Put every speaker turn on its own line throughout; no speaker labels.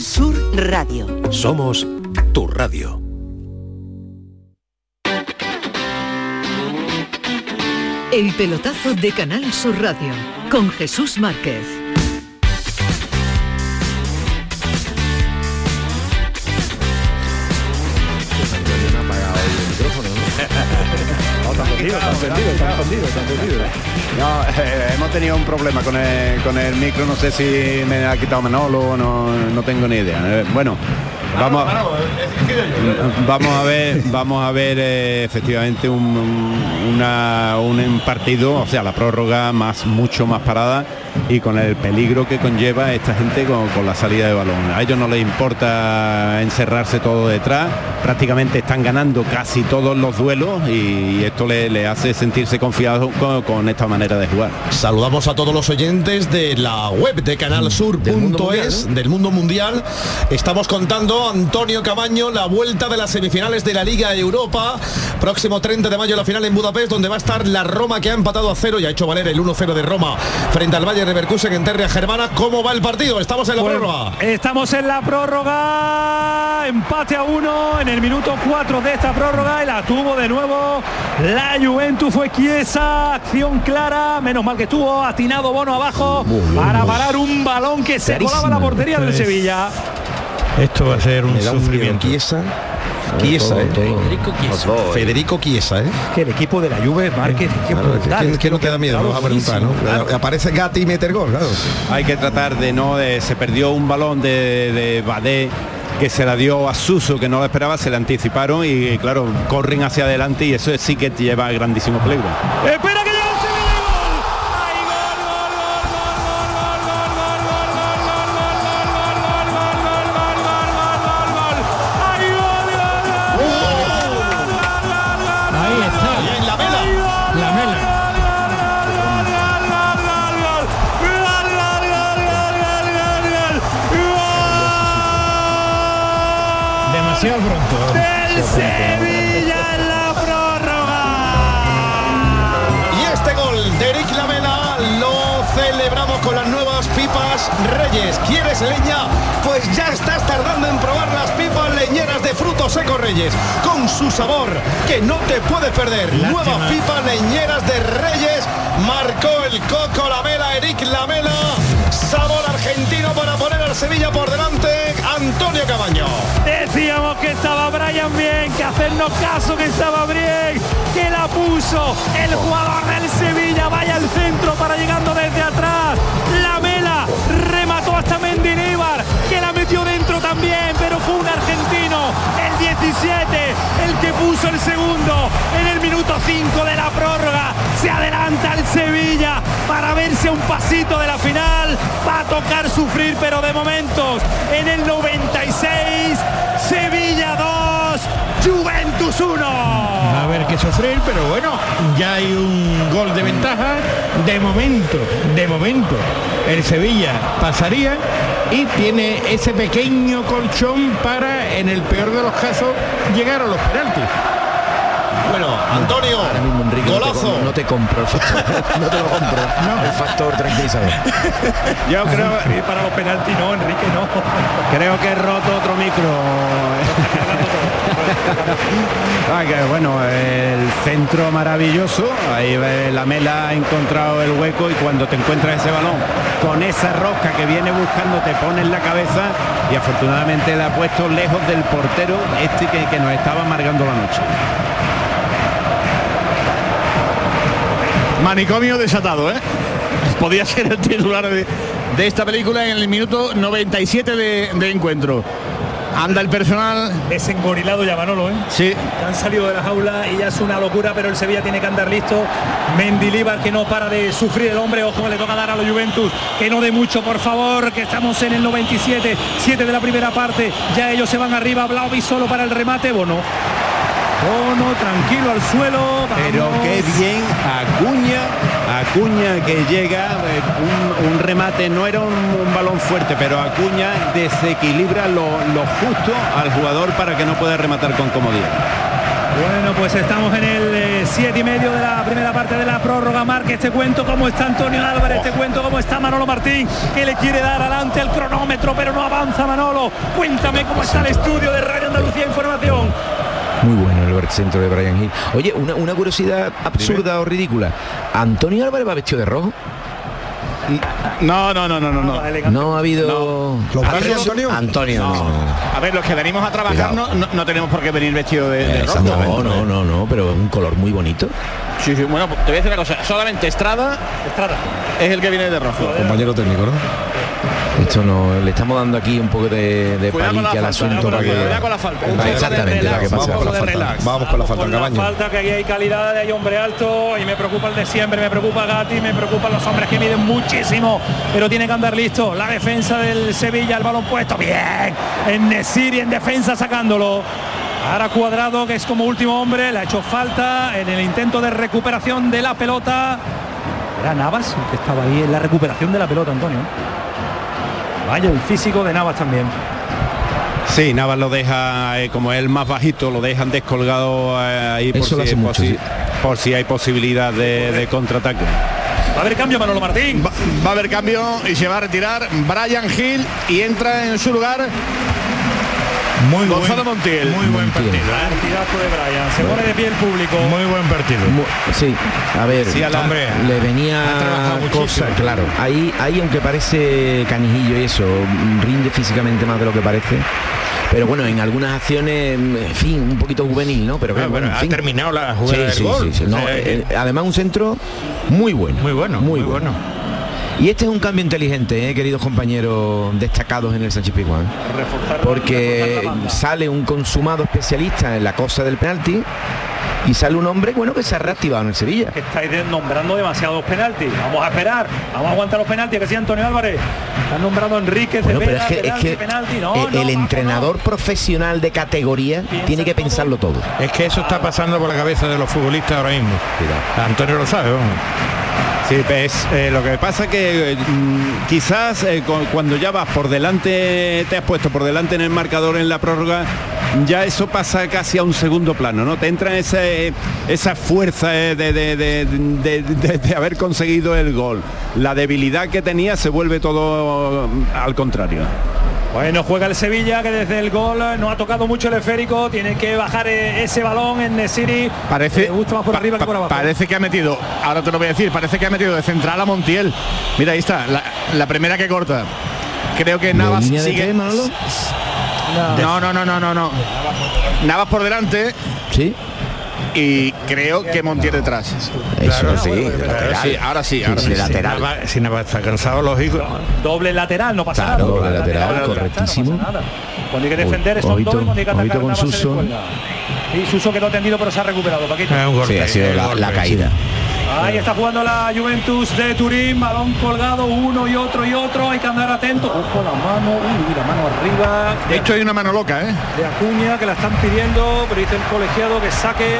Sur Radio.
Somos tu radio.
El pelotazo de Canal Sur Radio con Jesús Márquez.
No, eh, hemos tenido un problema con el, con el micro, no sé si me ha quitado Manolo o no, no tengo ni idea. Eh, bueno, vamos, vamos a ver, vamos a ver eh, efectivamente un, una- un partido, o sea, la prórroga más mucho más parada y con el peligro que conlleva esta gente con, con la salida de balón. A ellos no les importa encerrarse todo detrás, prácticamente están ganando casi todos los duelos y, esto le, le hace sentirse confiado con, con esta manera de jugar.
Saludamos a todos los oyentes de la web de canalsur.es del mundo mundial. Estamos contando Antonio Cabaño la vuelta de las semifinales de la Liga Europa. Próximo 30 de mayo la final en Budapest donde va a estar la Roma que ha empatado a cero y ha hecho valer el 1-0 de Roma frente al Valle Leverkusen en Terria Germana. ¿Cómo va el partido? Estamos en la
Pues,
prórroga.
Estamos en la prórroga. Empate a uno en el minuto 4 de esta prórroga y la tuvo de nuevo la Juventus. Fue Chiesa. Acción clara. Menos mal que estuvo atinado Bono abajo para parar un balón que se colaba a la portería del Sevilla.
Esto va a ser un sufrimiento.
Chiesa. Chiesa, eh.
Federico Chiesa.
Federico Chiesa, ¿eh?
Que el equipo de la Juve marque. qué
Claro,
brutal,
¿quién,
es
quién no te da miedo?
claro,
Nos va a preguntar, ¿no?
claro.
Aparece Gatti y mete el gol, claro.
Hay que tratar de no, de- se perdió un balón de, de Badé que se la dio a Suso que no lo esperaba, se le anticiparon y claro, corren hacia adelante y eso sí que lleva a grandísimo peligro.
Espera que ¡El Sevilla
en la
prórroga!
Y este gol de Eric Lamela lo celebramos con las nuevas pipas Reyes. ¿Quieres leña? Pues ya estás tardando en probar las pipas leñeras de frutos secos Reyes. Con su sabor que no te puedes perder. Nuevas pipas leñeras de Reyes. Marcó el Coco Lamela, Eric Lamela. Sabor argentino para poner Sevilla por delante. Antonio Cabaño.
Decíamos que estaba Brian bien, que hacernos caso que estaba bien, que la puso el jugador del Sevilla, vaya al centro para llegando desde atrás. La Mela remató hasta Mendilibar, que la metió dentro también, pero fue un argentino, el 17, el que puso el segundo en el minuto 5 de la prórroga. Se adelanta el Sevilla para verse un pasito de la final. Va a tocar sufrir, pero de momentos en el 96, Sevilla 2, Juventus 1.
Va a haber que sufrir, pero bueno, ya hay un gol de ventaja. De momento, de momento, el Sevilla pasaría y tiene ese pequeño colchón para, en el peor de los casos, llegar a los penaltis.
Bueno, Antonio, golazo.
No te compro el factor. No te lo compro. El factor tranquilizador.
Yo creo,
Y para los penaltis no, Enrique no.
creo que he roto otro micro. Ah, bueno, el centro maravilloso, ahí la mela ha encontrado el hueco y cuando te encuentras ese balón con esa rosca que viene buscando te pone en la cabeza y afortunadamente la ha puesto lejos del portero este que, que nos estaba amargando la noche.
Manicomio desatado, ¿eh? Podía ser el titular de, de esta película en el minuto 97 de, de encuentro. Anda el personal.
Desengorilado ya Manolo, ¿eh?
Sí.
Han salido de la jaula y ya es una locura, pero el Sevilla tiene que andar listo. Mendilíbar que no para de sufrir el hombre, ojo, le toca dar a los Juventus, que no de mucho, por favor, que estamos en el 97, 7 de la primera parte, ya ellos se van arriba, Blaovi solo para el remate, Bono. Bono, tranquilo al suelo.
Pero qué bien Acuña, Acuña que llega, eh, un, un remate, no era un, un balón fuerte, pero Acuña desequilibra lo, lo justo al jugador para que no pueda rematar con comodidad.
Bueno, pues estamos en el eh, siete y medio de la primera parte de la prórroga. Marque este cuento cómo está Antonio Álvarez, este cuento cómo está Manolo Martín, que le quiere dar adelante el cronómetro, pero no avanza Manolo. Cuéntame cómo está el estudio de Radio Andalucía Información.
Muy bueno el centro de Brian Hill. Oye, una, una curiosidad absurda o ridícula. ¿Antonio Álvarez va vestido de rojo?
No, no, no, no, no. No,
No ha habido...
¿Los brazos, Antonio?
Antonio, no.
A ver, los que venimos a trabajar no, no- tenemos por qué venir vestidos de, de rojo.
No, no, no, no, pero un color muy bonito.
Sí, sí, bueno, pues te voy a decir una cosa. Solamente Estrada
Estrada.
es el que viene de rojo.
Compañero técnico, ¿no?
Esto no, le estamos dando aquí un poco de, de
Cuidado con la
palique al
falta,
asunto
cuidado
para que...
cuidado con la falta. Un de relax,
para que por la falta.
relax.
Vamos con la falta,
Con la
Cabaño.
falta que aquí hay calidad, hay hombre alto y me preocupa el de siempre, me preocupa Gatti, me preocupan los hombres que miden muchísimo, pero tiene que andar listo. La defensa del Sevilla, el balón puesto, bien, en Nesiri en defensa sacándolo. Ahora cuadrado, que es como último hombre, le ha hecho falta en el intento de recuperación de la pelota. Era Navas el que estaba ahí en la recuperación de la pelota, Antonio. Vaya, el físico de Navas también.
Sí, Navas lo deja, eh, como es el más bajito, lo dejan descolgado eh, ahí por si, por, si,
sí.
por si hay posibilidad de, de contraataque.
Va a haber cambio, Manolo Martín.
Va, va a haber cambio y se va a retirar Brian Hill y entra en su lugar
Muy
Gonzalo
buen,
Montiel.
Muy buen
Montiel.
partido. ¿eh?
Partidazo de Brian. Se pone de pie el público.
Muy buen partido.
Mu- Sí, a ver,
Sí, a la-
Hombre,
le venía cosa, claro. Ahí, ahí aunque parece canijillo y eso, rinde físicamente más de lo que parece. Pero bueno, en algunas acciones, en fin, un poquito juvenil, ¿no? Pero
Ah,
bueno,
bueno,
en
ha
fin.
terminado la
Sí,
jugada del
sí,
gol.
sí, sí. No,
sea,
eh, además un centro muy bueno.
muy bueno, muy, bueno.
Y este es un cambio inteligente, eh, queridos compañeros destacados en el Sánchez Pizjuán. Porque sale un consumado especialista en la cosa del penalti y sale un hombre bueno que se ha reactivado en el Sevilla.
que estáis nombrando demasiados penaltis. Vamos a esperar, vamos a aguantar los penaltis, que sea Antonio Álvarez. Están nombrando a Enrique,
Bueno, pero
Cepeda,
es que, es
penalti,
que
penalti. No,
el,
no,
el
vamos,
entrenador profesional de categoría tiene que pensarlo todo.
Es que eso está pasando por la cabeza de los futbolistas ahora mismo. Antonio lo sabe, vamos.
Sí, pues, eh, lo que pasa que eh, mm, quizás eh, cu- cuando ya vas por delante, te has puesto por delante en el marcador en la prórroga, ya eso pasa casi a un segundo plano, ¿no? Te entra esa, esa fuerza de- de- de- de haber conseguido el gol. La debilidad que tenía se vuelve todo mm, al contrario.
Bueno, juega el Sevilla que desde el gol eh, no ha tocado mucho el esférico, tiene que bajar eh, ese balón en Nesiri.
Parece,
Le gusta más por
pa-
arriba que por abajo.
parece que ha metido, ahora te lo voy a decir, parece que ha metido de central a Montiel. Mira, ahí está, la, la primera que corta. Creo que Navas sigue. No, no, no, no, no, no. Navas por delante
Sí,
y creo que Montiel detrás.
eso sí.
Ahora sí, ahora sí, ahora sí.
Si Navas, si Navas está cansado, lógico.
Doble lateral, no pasa
Claro,
nada.
doble lateral, correctísimo.
No pasa nada. Cuando hay que defender es doble, cuando hay que atacar
con Suso.
Y Suso quedó tendido pero se ha recuperado, Paquito.
Es un golpe,
Sí, ha sido
es
la,
golpe,
la
sí.
caída.
Ahí está jugando la Juventus de Turín, balón colgado uno y otro y otro, hay que andar atento. Ojo la mano, uy, la mano arriba
De hecho hay una mano loca, ¿eh?
de Acuña que la están pidiendo, pero dice el colegiado que saque,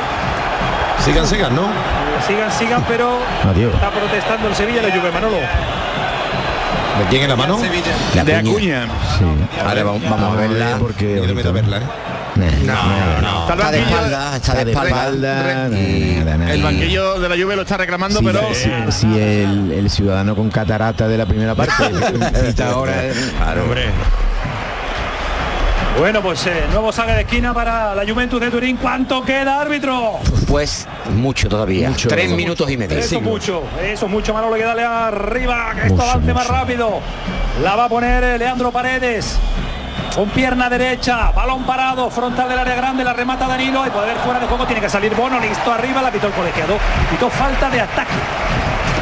Sigan, sigan, ¿no?
sigan, sigan, pero
Adiós.
está protestando el Sevilla de Juve Manolo.
¿De quién en la mano?
La
De
Acuña. Sí.
Ahora vamos, vamos a verla.
porque
Yo verla, ¿eh?
No, no, no.
Está
de espalda, está de espalda.
el banquillo de la Juve lo está reclamando,
Sí,
pero
sí, sí, el, el ciudadano con catarata de la primera parte ahora
Claro, hombre.
Bueno, pues eh, nuevo saque de esquina para la Juventus de Turín. ¿Cuánto queda, árbitro?
Pues mucho todavía.
Mucho.
Tres minutos y medio.
Eso es mucho, eso es mucho, Manolo, que darle arriba, que esto
Mucho,
avance más rápido. La va a poner eh, Leandro Paredes. Con pierna derecha, balón parado, frontal del área grande, la remata Danilo y puede haber fuera de juego, tiene que salir Bono, listo arriba, la pitó el colegiado, pitó falta de ataque.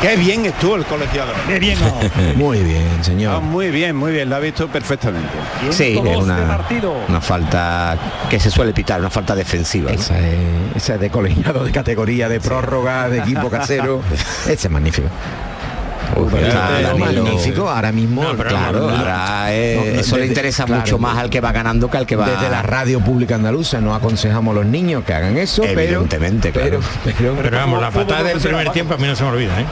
Qué bien estuvo el colegiado.
Qué bien, ¿no?
muy bien
Ah,
señor
muy bien, muy bien, lo ha visto perfectamente.
Sí, es
112
una, falta que se suele pitar, una falta defensiva. ¿no?
esa es, esa es de colegiado de categoría de prórroga de equipo casero ese es magnífico magnífico ahora mismo
No, pero
Claro,
no,
ahora eh,
no, no,
eso le interesa
claro,
mucho más al que va ganando que al que va.
desde la radio pública andaluza no aconsejamos a los niños que hagan eso pero
Evidentemente, claro.
pero, pero,
Pero vamos, la patada del primer tiempo a mí no se me olvida, ¿eh?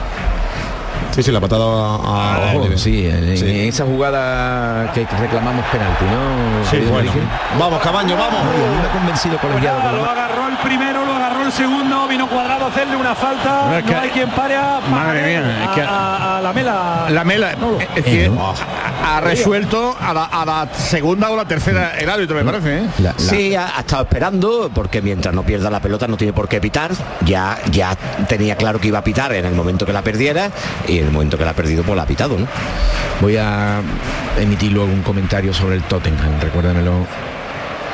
Sí, sí, la patada a, a
Ojo,
Oliver.
sí, en,
Sí.
en esa jugada que reclamamos penalti, ¿no?
Sí, bueno. Vamos, Cabaño, vamos.
Oye, a mí me convencido colegiado.
Nada,
con
lo agarró el primero, lo agarró el segundo, vino cuadrado a hacerle una falta.
No, es que-
no hay quien pare a,
Madre mía, es que-
a, a- a la mela.
La mela
No,
es que
Eh, ¿no?
Ha, resuelto a la, a la segunda o la tercera el árbitro, me parece. ¿eh?
la- la-
Sí, ha, ha estado esperando porque mientras no pierda la pelota no tiene por qué pitar. Ya, ya tenía claro que iba a pitar en el momento que la perdiera y en el momento que la ha perdido pues la ha pitado, ¿no?
Voy a emitir luego un comentario sobre el Tottenham, recuérdamelo.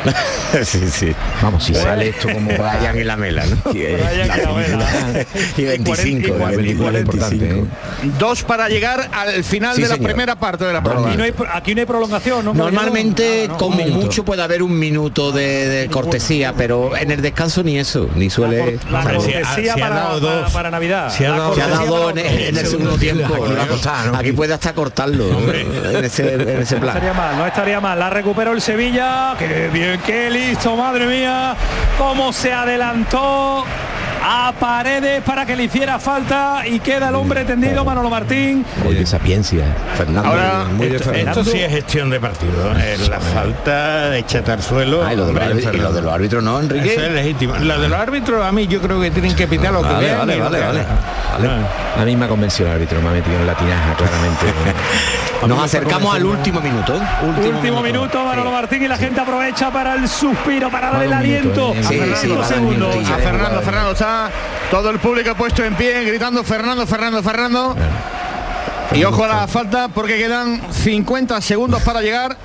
sí, sí.
Vamos, si sale esto como
Brian y la mela, ¿no?
Que-
Brian
la
y la
película-
Y 25,
y 40,
24 importante, ¿eh?
Dos para llegar al final
Sí,
de la
señor.
primera parte de la
Aquí
prueba.
no hay, aquí no hay prolongación, ¿no?
Normalmente
No, no,
como mucho puede haber un minuto de, de cortesía, pero en el descanso ni eso, ni suele...
La cortesía
si ha
para,
dado
para-
dos.
para Navidad.
Si ha
La
dado-
Se ha
cortesía
dado en, el segundo tiempo.
Aquí
puede hasta cortarlo en ese, en ese
No
plan.
estaría mal, no estaría mal. La recuperó el Sevilla. Qué bien, qué listo, madre mía. Cómo se adelantó a paredes para que le hiciera falta y queda el hombre tendido, Manolo Martín.
Oye, sapiencia.
Fernando,
Ahora,
muy de
Esto,
Fernando.
esto sí es gestión de partido. ¿eh? La falta, échate al suelo.
Ah, y lo de los
Hombre,
árbitros- y lo de los árbitros no, Enrique.
Eso es legítimo. Lo de los árbitros a mí yo creo que tienen que pitar lo que
Vale,
vean
vale, vale, vale.
A mí me ha convencido el árbitro, me ha metido en la tinaja claramente.
Nos acercamos al último minuto.
Último, minuto, Manolo Martín y la gente aprovecha para el suspiro, para darle el aliento.
eh.
a Fernando
Fernando, Fernando está todo el público puesto en pie gritando Fernando, Fernando, Fernando. Y ojo a la falta porque quedan 50 segundos para llegar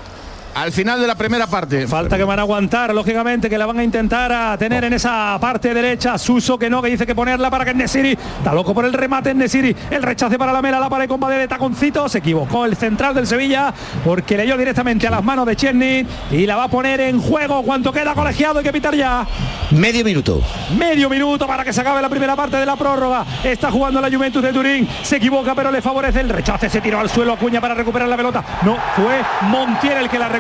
al final de la primera parte.
Falta que van a aguantar, lógicamente, que la van a intentar a tener en esa parte derecha. Suso que no, que dice que ponerla para que Nesiri. Está loco por el remate en Nesiri. El rechace para la mela, la pared con de taconcito. Se equivocó el central del Sevilla porque leyó directamente a las manos de Chesney y la va a poner en juego. ¿Cuánto queda colegiado? Hay que pitar ya.
Medio minuto.
Medio minuto para que se acabe la primera parte de la prórroga. Está jugando la Juventus de Turín. Se equivoca, pero le favorece el rechace. Se tiró al suelo Acuña para recuperar la pelota. No, fue Montiel el que la recuperó.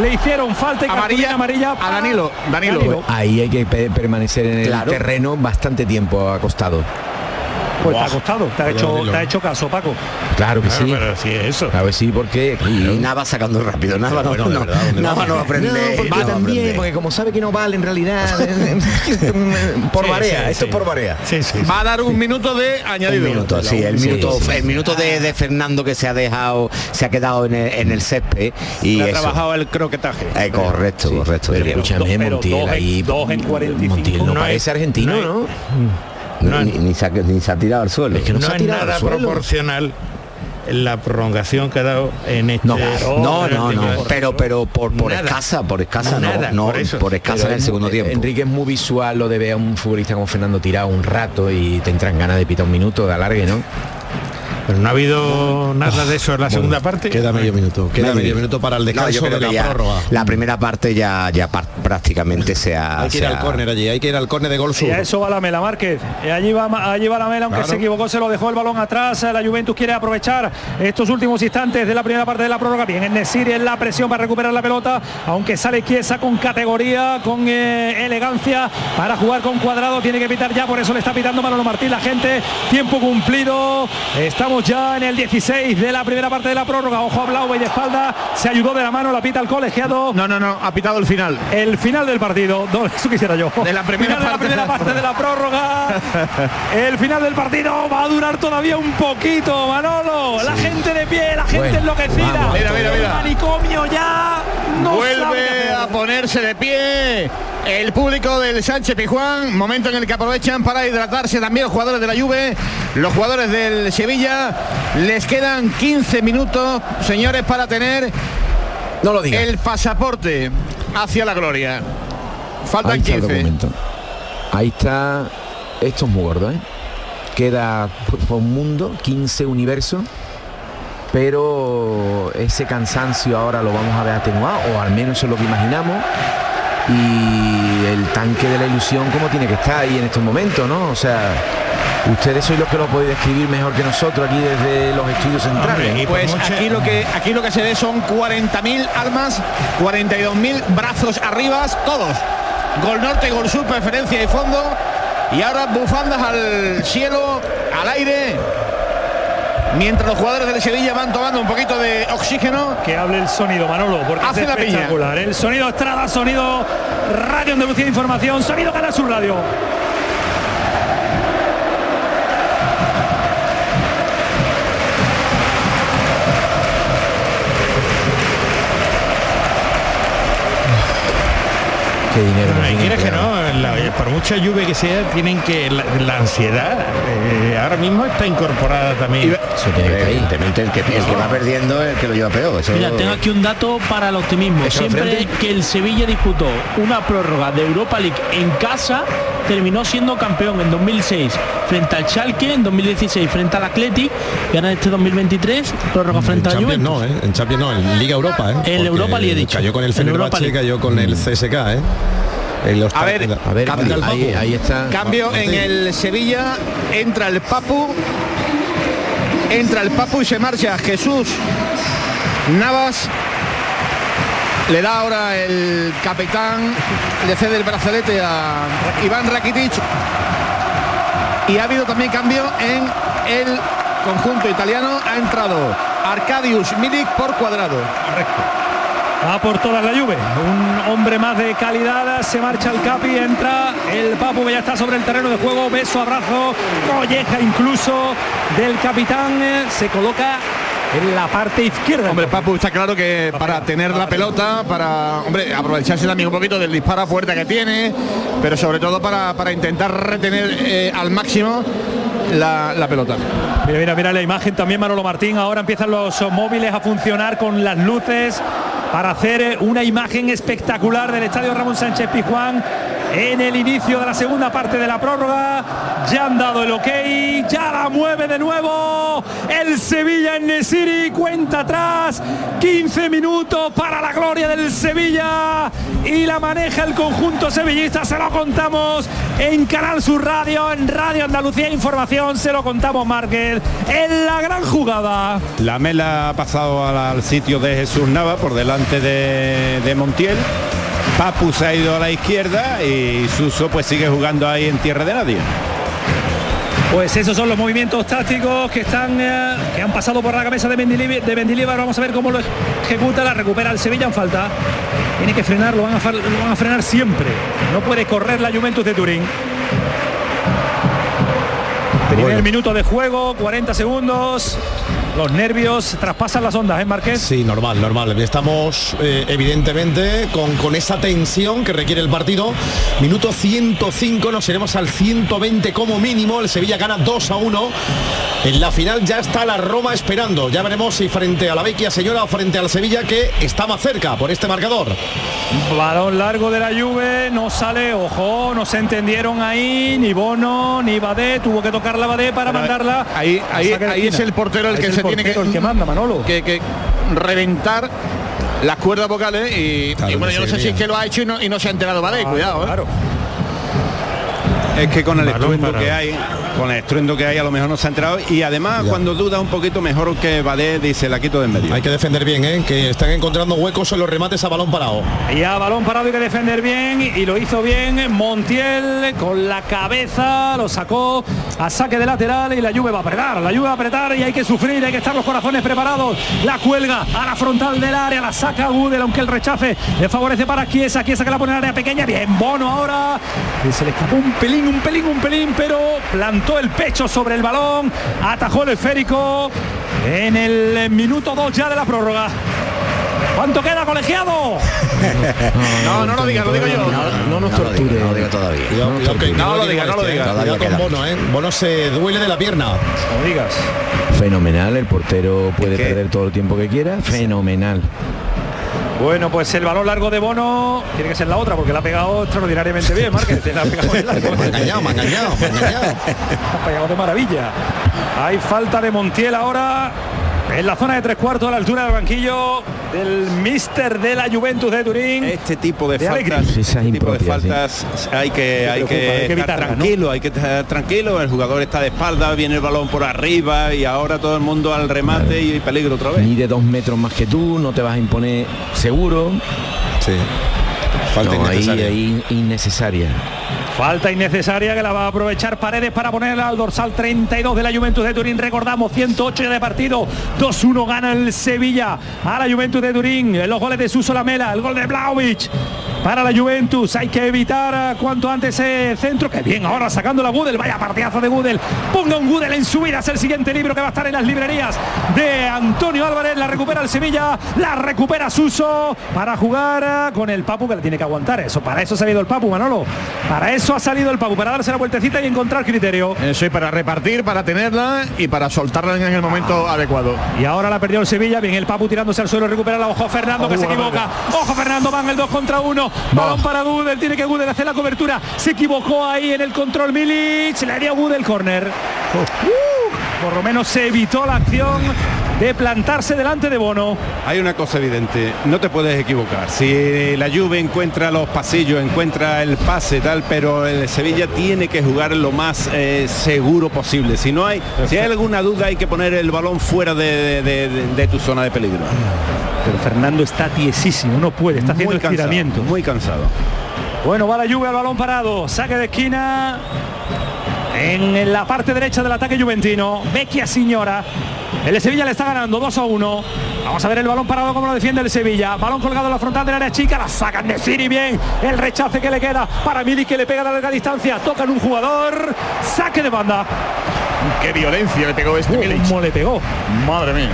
Le hicieron falta y
Amarilla,
amarilla
a Danilo, Danilo.
Ahí hay que pe- permanecer en el
Claro.
terreno bastante tiempo acostado.
Pues te ha costado, te ha hecho, te ha hecho caso, Paco.
Claro que
Claro,
sí.
pero sí es eso.
Claro que sí, porque...
Y Nava sacando rápido. Nava no,
Bueno,
no,
verdad, ¿dónde
Nava
vamos?
no aprende.
No, porque
Nava
también,
aprende.
porque como sabe que no vale en realidad, por
Sí,
marea,
sí,
esto
sí.
es por
sí.
Va a dar un minuto de
Un
añadido.
minuto, sí, el
Sí,
minuto,
sí.
el minuto de, de Fernando que se ha dejado, se ha quedado en el, en el césped y
ha
eso.
trabajado el croquetaje.
Eh, correcto, correcto.
Pero escúchame, Montiel ahí...
dos en 45.
Montiel no,
No
parece argentino,
no hay-
ni, ni se ha, ni se ha tirado al suelo.
Es que no,
no
se ha
es
tirado
nada
al suelo.
proporcional la prolongación que ha dado en este
No,
No, no, no, pero pero por, por
Nada.
escasa, por escasa no,
Nada,
no,
por eso.
por escasa
Pero
en el
es
segundo
muy-
tiempo.
Enrique es muy visual lo de ver a un futbolista como Fernando tirado un rato y te entran ganas de pitar un minuto de alargue, ¿no?
Pero no ha habido nada de eso en la segunda parte.
Queda medio minuto. Queda medio minuto para el
No,
descanso
creo
de la
ya
prórroga.
la primera parte ya ya prácticamente se ha,
Hay que ir
se
al córner allí, hay que ir al córner de gol sur.
Y a eso va la mela, Márquez. Allí va, allí va la mela, aunque
Claro.
se equivocó, se lo dejó el balón atrás. La Juventus quiere aprovechar estos últimos instantes de la primera parte de la prórroga. Bien, en Nesiri en la presión para recuperar la pelota, aunque sale Chiesa con categoría, con eh, elegancia para jugar con cuadrado. Tiene que pitar ya, por eso le está pitando Manolo Martín la gente. Tiempo cumplido. Estamos ya en el 16 de la primera parte de la prórroga. Ojo a Blau y de espalda. Se ayudó de la mano, la pita el colegiado.
No, no, no, ha pitado el final.
El final del partido, no, eso quisiera yo.
De la primera
Final de la
parte.
primera parte de la prórroga. El final del partido va a durar todavía un poquito, Manolo. La gente de pie, la gente
Bueno,
enloquecida.
vamos.
Mira, mira, mira.
El manicomio ya no
Vuelve a ponerse de pie el público del Sánchez Pijuán, momento en el que aprovechan para hidratarse también los jugadores de la Juve, los jugadores del Sevilla. Les quedan 15 minutos, señores, para tener
No lo digas.
el pasaporte hacia la gloria. Faltan
Ahí está el
15.
documento. Ahí está. Esto es muy gordo, ¿eh? Queda por un mundo, 15 universos. Pero ese cansancio ahora lo vamos a ver atenuado, o al menos eso es lo que imaginamos. Y el tanque de la ilusión como tiene que estar ahí en estos momentos, ¿no? O sea, ustedes sois los que lo podéis describir mejor que nosotros aquí desde los estudios centrales.
Hombre,
Pues aquí lo que aquí lo que se ve son 40.000 almas, 42.000 brazos arriba, todos. Gol norte, gol sur, preferencia y fondo. Y ahora bufandas al cielo, al aire. mientras los jugadores del Sevilla van tomando un poquito de oxígeno.
Que hable el sonido, Manolo, porque
Hace
es
la piña.
espectacular. El sonido Estrada, sonido Radio Andalucía de Información, sonido Canal Sur Radio.
Qué dinero.
Ay,
nos
quieres que
empleado.
no, la- por mucha lluvia que sea, tienen que la, la ansiedad eh, ahora mismo está incorporada también.
Eso tiene que estar ahí.
Evidentemente el que, el que va perdiendo es el que lo lleva peor. Eso-
Mira, tengo aquí un dato para el optimismo. Siempre
frente.
que el Sevilla disputó una prórroga de Europa League en casa, terminó siendo campeón en 2006 frente al Schalke, en 2016 frente al Athletic y ahora en este 2023 prórroga frente
En
a la
Champions
Juventus.
no, ¿eh? En Champions no, en Liga Europa, ¿eh?
En Europa League he dicho.
Cayó con el Fenerbahce, cayó con el CSK, ¿eh? En los
A ver,
A ver,
Cambio al
ahí,
Papu.
ahí está.
Cambio en el Sevilla, entra el Papu, entra el Papu y se marcha Jesús Navas. Le da ahora el capitán, le cede el brazalete a Iván Rakitic. Y ha habido también cambio en el conjunto italiano. Ha entrado Arcadius Milik por cuadrado.
Va por todas la Juve. Un hombre más de calidad. Se marcha el Capi, entra el Papu ya está sobre el terreno de juego. Beso, abrazo, colleja incluso del capitán. Se coloca en la parte izquierda.
Hombre, Papu está claro que para tener la pelota, para hombre, aprovecharse también un poquito del disparo a puerta que tiene, pero sobre todo para, para intentar retener eh, al máximo la, la pelota.
Mira, mira, mira la imagen también Manolo Martín. Ahora empiezan los móviles a funcionar con las luces para hacer eh, una imagen espectacular del estadio Ramón Sánchez Pizjuán en el inicio de la segunda parte de la prórroga. Ya han dado el ok, ya la mueve de nuevo el Sevilla en Nesiri, cuenta atrás, 15 minutos para la gloria del Sevilla y la maneja el conjunto sevillista, se lo contamos en Canal Sur Radio, en Radio Andalucía Información, se lo contamos Márquez, en la gran jugada.
La Mela ha pasado al, sitio de Jesús Nava por delante de, de Montiel. Papu se ha ido a la izquierda y Suso pues sigue jugando ahí en tierra de nadie.
Pues esos son los movimientos tácticos que están eh, que han pasado por la cabeza de Mendilibar, de Mendilibar. Vamos a ver cómo lo ejecuta, la recupera el Sevilla en falta. Tiene que frenar, lo van a, fa- lo van a frenar siempre. No puede correr la Juventus de Turín. Primer minuto de juego, 40 segundos. Los nervios traspasan las ondas, ¿eh, Marqués?
Sí, normal, normal. Estamos eh, evidentemente con, con esa tensión que requiere el partido. Minuto 105, nos iremos al 120 como mínimo. El Sevilla gana 2 a 1. En la final ya está la Roma esperando. Ya veremos si frente a la Vecchia Señora o frente al Sevilla que está más cerca por este marcador.
Balón largo de la Juve, no sale, ojo, no se entendieron ahí, ni Bono, ni Badé, tuvo que tocar la Badé para mandarla.
Ahí, ahí, es el portero el
Ahí
que se tiene que,
el que manda, Manolo.
que, que reventar las cuerdas vocales y,
Claro
y bueno, yo no sé si es que lo ha hecho y no, y no se ha enterado, ¿vale? Cuidado, ¿eh?
Claro.
Es que con el
Balón
estruendo que hay, con el estruendo que hay a lo mejor no se ha enterado y además cuando duda un poquito mejor que Badé dice la quito de en medio.
Hay que defender bien, ¿eh? que están encontrando huecos en los remates a balón parado.
Y a balón parado hay que defender bien y lo hizo bien Montiel con la cabeza, lo sacó a saque de lateral y la Juve va a apretar, la Juve va a apretar y hay que sufrir, hay que estar los corazones preparados. La cuelga a la frontal del área, la saca Gudel, aunque el rechace le favorece para Chiesa, Chiesa que la pone en área pequeña, bien, Bono ahora, que se le escapó un pelín, un pelín, un pelín, pero plantó el pecho sobre el balón, atajó el esférico en el minuto 2 ya de la prórroga. ¿Cuánto queda, colegiado?
No, no lo diga, lo digo yo.
No, nos
No lo diga,
torture.
no lo diga todavía.
No lo diga, no lo diga.
Cuidado
Todavía
con
queda.
Bono, ¿eh? Bono se duele de la pierna.
No digas.
Fenomenal, el portero puede perder todo el tiempo que quiera. Fenomenal.
Bueno, pues el balón largo de Bono tiene que ser la otra porque la ha pegado extraordinariamente bien, Márquez. La ha pegado largo.
Me ha engañado, me ha engañado, me ha engañado.
Ha pegado de maravilla. Hay falta de Montiel ahora en la zona de tres cuartos a la altura del banquillo del mister de la Juventus de Turín.
Este tipo de
De
faltas, este tipo de
sí.
faltas hay que, hay
preocupa,
que,
hay que
estar tranquilo, hay que estar tranquilo. El jugador está de espalda, viene el balón por arriba y ahora todo el mundo al remate y peligro otra vez.
Ni de dos metros más que tú, no te vas a imponer seguro.
Sí. Falta
No, ahí,
innecesaria.
ahí innecesaria.
Falta innecesaria que la va a aprovechar Paredes para ponerla al dorsal 32 de la Juventus de Turín. Recordamos, 108 ya de partido. 2-1 gana el Sevilla a la Juventus de Turín. Los goles de Suso Lamela, el gol de Blaovic para la Juventus. Hay que evitar cuanto antes ese centro. Que bien, ahora sacando la Gudel. Vaya partidazo de Gudel. Ponga un Gudel en su vida. Es el siguiente libro que va a estar en las librerías de Antonio Álvarez. La recupera el Sevilla. La recupera Suso para jugar con el Papu que le tiene que aguantar. Eso, para eso ha salido el Papu, Manolo. Para eso ha salido el Papu, para darse la vueltecita y encontrar criterio.
Eso y para repartir, para tenerla y para soltarla en el momento adecuado.
Y ahora la perdió el Sevilla. Bien, el Papu tirándose al suelo. Recupera la ojo Fernando que se equivoca. Ojo Fernando, van el 2 contra 1. Balón para Gudel, tiene que Gudel hacer la cobertura. Se equivocó ahí en el control Milic, le dio Gudel corner. Uh, por lo menos se evitó la acción de plantarse delante de Bono.
Hay una cosa evidente, no te puedes equivocar. Si la Juve encuentra los pasillos, encuentra el pase tal, pero el Sevilla tiene que jugar lo más eh, seguro posible. Si no hay, si hay alguna duda, hay que poner el balón fuera de, de- de- de tu zona de peligro.
Pero Fernando está tiesísimo, no puede, está haciendo
Muy cansado,
estiramiento.
muy cansado.
Bueno, va la Juve al balón parado, saque de esquina en la parte derecha del ataque juventino. Vecchia Signora. El de Sevilla le está ganando 2 a 1. Vamos a ver el balón parado como lo defiende el Sevilla. Balón colgado en la frontal del área chica. La sacan de Siri bien. El rechace que le queda para Mili que le pega a larga distancia. Tocan un jugador. Saque de banda.
Qué violencia le pegó este Milic.
¿Cómo le pegó?
Madre mía.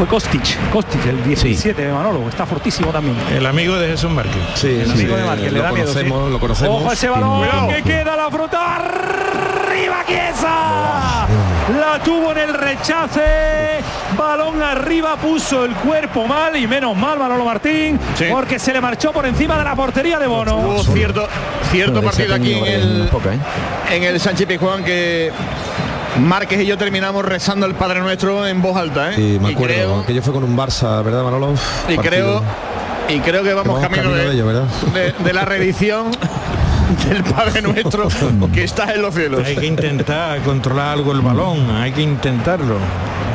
Fue Kostic. Kostic, el 17 de Manolo. Está fortísimo también.
El amigo de Jesús Márquez.
Sí,
El amigo de Márquez, le da miedo,
conocemos,
sí.
lo conocemos.
Ojo ese balón que queda la fruta arriba Chiesa. La tuvo en el rechace. Balón arriba, puso el cuerpo mal y menos mal Manolo Martín
Sí.
porque se le marchó por encima de la portería de Bono.
Hubo cierto, cierto partido aquí en el,
¿eh?
en el Sánchez Pizjuán que Márquez y yo terminamos rezando el Padre Nuestro en voz alta, ¿eh?
Y me
Y
acuerdo
creo-
que yo fue con un Barça, ¿verdad, Manolo?
Y
Partido.
creo y creo que vamos,
vamos
camino,
camino
de,
de ello, ¿verdad?
de- de la reedición del Padre Nuestro que está en los cielos.
Hay que intentar controlar algo el balón, hay que intentarlo.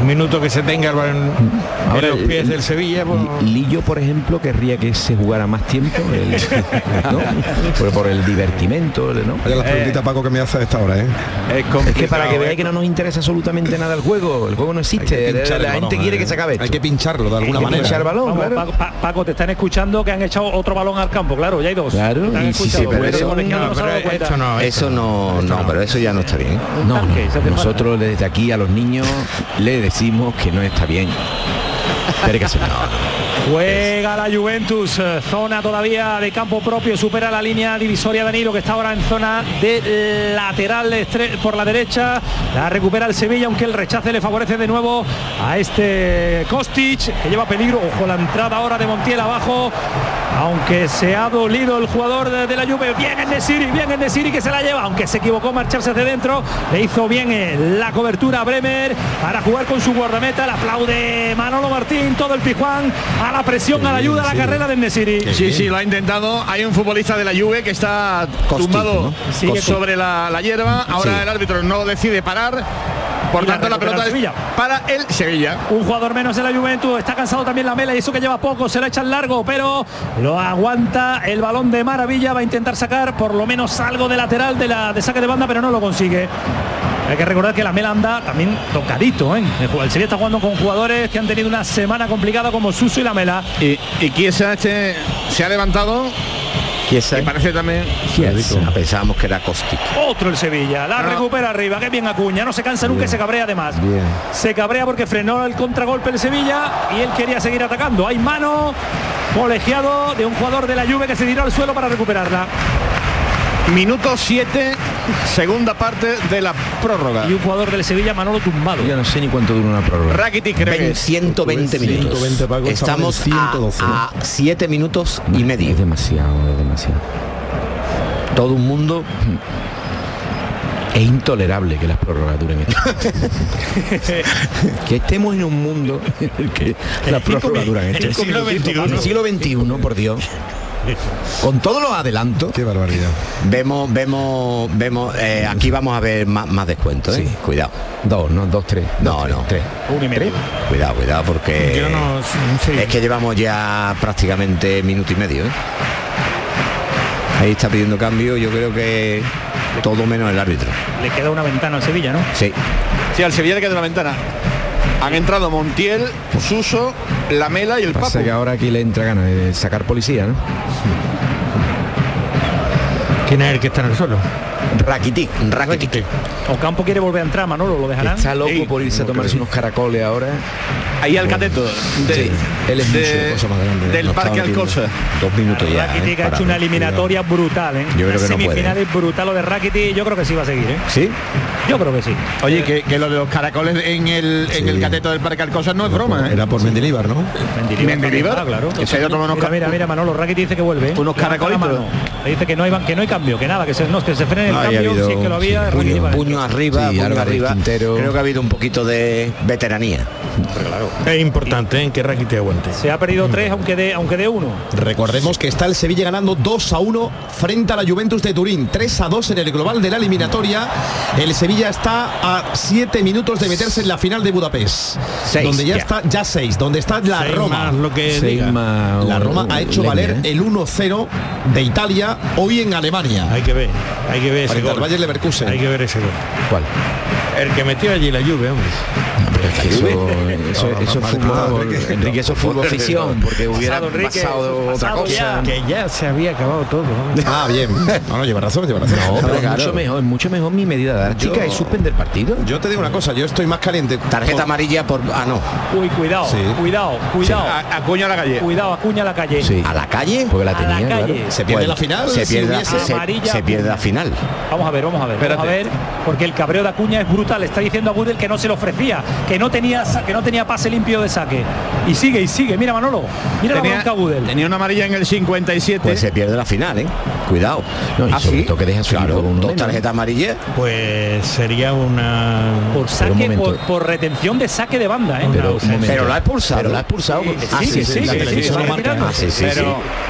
Un minuto que se tenga el balón
Ahora,
en los pies del Sevilla, pues,
Lillo, por ejemplo, querría que se jugara más tiempo, el- ¿no? por, por el divertimento, ¿no?
Vaya las preguntitas, Paco, que me hace a esta hora, ¿eh?
Es que para que veáis que no nos interesa absolutamente nada el juego, el juego no existe, la, gente
balón,
quiere
¿eh?
que se acabe
Hay que pincharlo de alguna
Hay que
manera.
pinchar el balón,
Vamos,
claro.
Paco, Pa- Paco, te están escuchando que han echado otro balón al campo, claro, ya hay dos.
Claro, y sí, pero
por
eso-
no,
no se
pero
Eso no, no, pero eso ya no está bien.
No,
se
Nosotros desde aquí a los niños le decimos que no está bien. No.
Juega la Juventus, eh, zona todavía de campo propio, supera la línea divisoria de Niro que está ahora en zona de lateral por la derecha. La recupera el Sevilla, aunque el rechace le favorece de nuevo a este Kostic, que lleva peligro. Ojo la entrada ahora de Montiel abajo, aunque se ha dolido el jugador de, de la Juve. Bien en Nesiri, bien en Nesiri que se la lleva, aunque se equivocó marcharse hacia dentro. Le hizo bien eh, la cobertura a Bremer para jugar con su guardameta. Le aplaude Manolo Martín, todo el Pijuán a la presión, a la ayuda, a la carrera de Nesiri.
Sí, sí, lo ha intentado. Hay un futbolista de la Juve que está tumbado
¿no?
Sobre la, la hierba. Ahora
Sí.
el árbitro no decide parar. Por
la
tanto, la
recupera
pelota
el
es
Sevilla.
para el Sevilla.
Un jugador menos de la Juventus, está cansado también la mela y eso que lleva poco, se lo echan largo, pero lo aguanta el balón de maravilla, va a intentar sacar por lo menos algo de lateral de la de saque de banda, pero no lo consigue. Hay que recordar que la mela anda también tocadito, ¿eh? El Sevilla está jugando con jugadores que han tenido una semana complicada como Suso y la mela.
Y, y este se ha levantado
Chiesa,
y parece también
pensábamos que era Kostic.
Otro el Sevilla, la
No.
recupera arriba, que bien Acuña, no se cansa nunca y se cabrea además.
Bien.
Se cabrea porque frenó el contragolpe el Sevilla y él quería seguir atacando. Hay mano colegiado de un jugador de la Juve que se tiró al suelo para recuperarla.
Minuto 7, segunda parte de la prórroga.
Y un jugador del Sevilla, Manolo tumbado.
Yo no sé ni cuánto dura una prórroga.
Rakitic creo que
Ven-
es.
120 minutos.
120, Paco, estamos
Estamos
en
a,
112.
a 7 minutos y
Es
medio.
demasiado, es demasiado. Todo un mundo. Es intolerable que las prórrogas duren esto. que estemos en un mundo en el que las prórrogas duran esto.
el siglo XXI.
El siglo XXI, por Dios. Con todos los adelantos.
Qué barbaridad.
Vemos, vemos, vemos. eh, aquí vamos a ver más, más descuentos. ¿eh?
Sí.
Cuidado,
Dos, no, dos, tres.
No,
dos, tres,
no.
tres.
Uno y medio.
cuidado, cuidado, porque
yo no sí.
es que llevamos ya prácticamente minuto y medio. ¿eh? Ahí está pidiendo cambio, yo creo que todo menos el árbitro.
Le queda una ventana al Sevilla, ¿no?
Sí.
Sí, al Sevilla le queda una ventana. Han entrado Montiel, Suso, Lamela y el
Pasa
Papu.
que ahora aquí le entra ganas de sacar policía, ¿no?
¿Quién es el que está en el suelo?
Rakitic.
Rakitic.
Ocampo quiere volver a entrar, Manolo, ¿lo dejarán?
Está loco
Sí.
por irse a tomarse unos caracoles ahora.
Ahí al cateto. De,
Sí, él es
de-
mucho cosa más grande.
del
No
Parque Alcosa.
Dos minutos ya.
Rakitic
¿eh?
ha hecho una eliminatoria brutal, ¿eh?
Yo creo que no puede.
semifinales brutal lo de Rakitic, yo creo que sí va a seguir, ¿eh?
¿Sí?
Yo creo que sí.
Oye, que, que lo de los caracoles en el, en el cateto del Parque Alcosa no es broma, ¿eh?
Era por Mendilibar, ¿no?
Mendilibar, ah, claro.
que se ha ido a tomar unos
mira, mira, mira, Manolo, Rakitic dice que vuelve. ¿eh?
Unos caracolitos.
Le dice que no hay que no hay cambio, que nada, que se, no, que se frene el
Ahí ha
cambio,
habido
si es que lo había,
puño, puño arriba,
Sí,
puño arriba. Creo que ha habido un poquito de veteranía.
Es importante ¿eh? que Rakitic aguante.
Se ha perdido tres, aunque de, aunque de uno.
Recordemos que está el Sevilla ganando 2 a 1 frente a la Juventus de Turín, 3 a 2 en el global de la eliminatoria. El Sevilla está a 7 minutos de meterse en la final de Budapest.
Seis,
donde ya,
ya.
está, ya 6, donde está la
Seis
Roma.
más lo que diga.
más
La Roma ha hecho
leña,
valer
¿eh?
el 1-0 de Italia hoy en Alemania.
Hay que ver, hay que ver ese
Frente al
gol.
Leverkusen.
Hay que ver ese gol.
¿Cuál?
El que metió allí la lluvia, hombre.
Pero es que eso, eso, eso es fútbol, Enrique, eso es fútbol ficción, porque hubiera
Pasado, Enrique,
pasado otra cosa.
ya.
Que ya se había acabado todo. ¿no?
Ah, bien. No, no, lleva razón, lleva razón.
No, pero es
Claro.
mucho mejor, mucho mejor mi medida drástica es suspender partido.
Yo te digo una cosa, yo estoy más caliente.
Tarjeta amarilla por. Ah, no.
Uy, cuidado,
Sí.
cuidado, cuidado.
A- Acuña a la calle.
Cuidado, acuña a la calle.
Sí.
¿A la calle?
Porque la
A la
tenía, claro.
calle.
¿Se pierde
Pues,
la final?
Se
si
pierde,
hubiese-
se,
Amarilla.
se pierde la final.
Vamos a ver, vamos a ver, vamos a ver, porque el cabreo de Acuña es brutal. Está diciendo a Budel que no se le ofrecía, que no tenía que no tenía pase limpio de saque. Y sigue y sigue. Mira Manolo, mira la
Tenía,
bronca a Budel.
tenía una amarilla en el 57.
Pues se pierde la final, ¿eh? Cuidado.
No, y
¿Ah,
sobre
sí?
todo que deja su
Claro,
con
dos tarjetas amarillas.
Pues sería una.
Por
un
saque, por, por retención de saque de banda, ¿eh?
Pero,
No,
un.
Pero lo ha expulsado.
Pero lo ha expulsado.
Sí, sí, sí,
la
sí,
televisión
sí,
lo
sí,
marca.
mirando.
Sí, sí,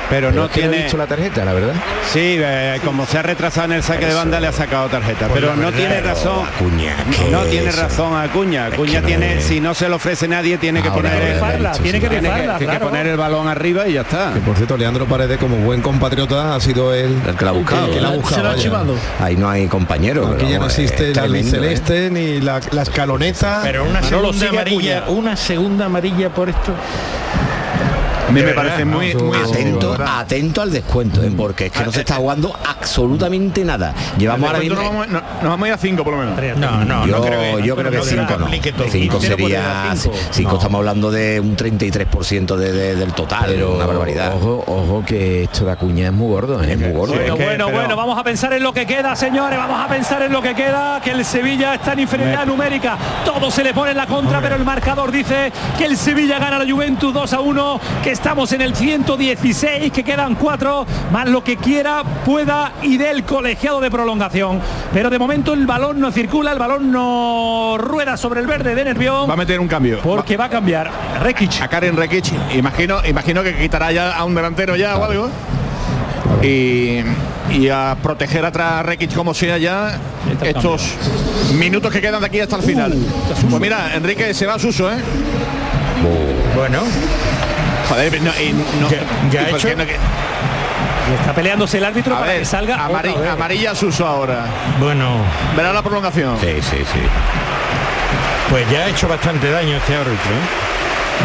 pero, no tiene.
visto la tarjeta, la verdad.
Sí, eh, como se ha retrasado en el saque de banda, le ha sacado tarjeta. Pero no tiene razón.
Acuña, ¿qué
No tiene
eso?
razón Acuña. Acuña
no
tiene, si no se lo ofrece nadie, tiene que
Ahora,
poner el,
rifarla,
dicho,
tiene
sí.
que
tiene que,
rifarla,
tiene que
claro.
poner el balón arriba y ya está.
Que por cierto, Leandro Paredes, como buen compatriota, ha sido el,
El que la ha buscado.
que la ha buscado,
Se lo ha chivado.
Ahí no hay compañero.
Aquí ya no existe la
tremendo, ¿eh?
celeste ni la, la escaloneta.
Pero una segunda amarilla, una segunda amarilla por esto.
A mí me parece muy,
no,
muy
Atento, atento al descuento, ¿eh? porque es que no se está jugando absolutamente nada. Llevamos ahora mismo.
nos, vamos, no- nos vamos a ir a 5 por lo menos.
No, no,
yo
no creo que,
yo creo que
no
5 no.
aplique todo.
5
Quiero poner
sería.
a cinco.
5 estamos hablando de un 33% de, de- del total,
Pero
una barbaridad.
Ojo, ojo que esto de Acuña es muy gordo, ¿eh?
Es muy gordo.
Bueno,
Es que-
bueno,
pero-
bueno, vamos a pensar en lo que queda, señores, vamos a pensar en lo que queda, que el Sevilla está en inferioridad numérica, todo se le pone en la contra, pero el marcador dice que el Sevilla gana a la Juventus 2 a 1, que estamos en el 116, que quedan 4, más lo que quiera, pueda y del colegiado de prolongación. Pero de momento el balón no circula, el balón no rueda sobre el verde de Nervión,
Va a meter un cambio.
porque va a cambiar. Rekic.
a Karen Rekic. Imagino, imagino que quitará ya a un delantero ya o algo. Y, y a proteger atrás a Rekic como sea ya estos minutos que quedan de aquí hasta el final. pues mira, Enrique se va a Suso, ¿eh?
Bueno,
Joder, no, y no-
Ya- ya
y
ha hecho-
qué no que-
Está peleándose el árbitro
a
para
ver,
que salga
amari-
otra vez.
amarilla Suso ahora.
bueno,
Verá la prolongación.
Sí, sí, sí.
pues ya ha hecho bastante daño este árbitro. ¿eh?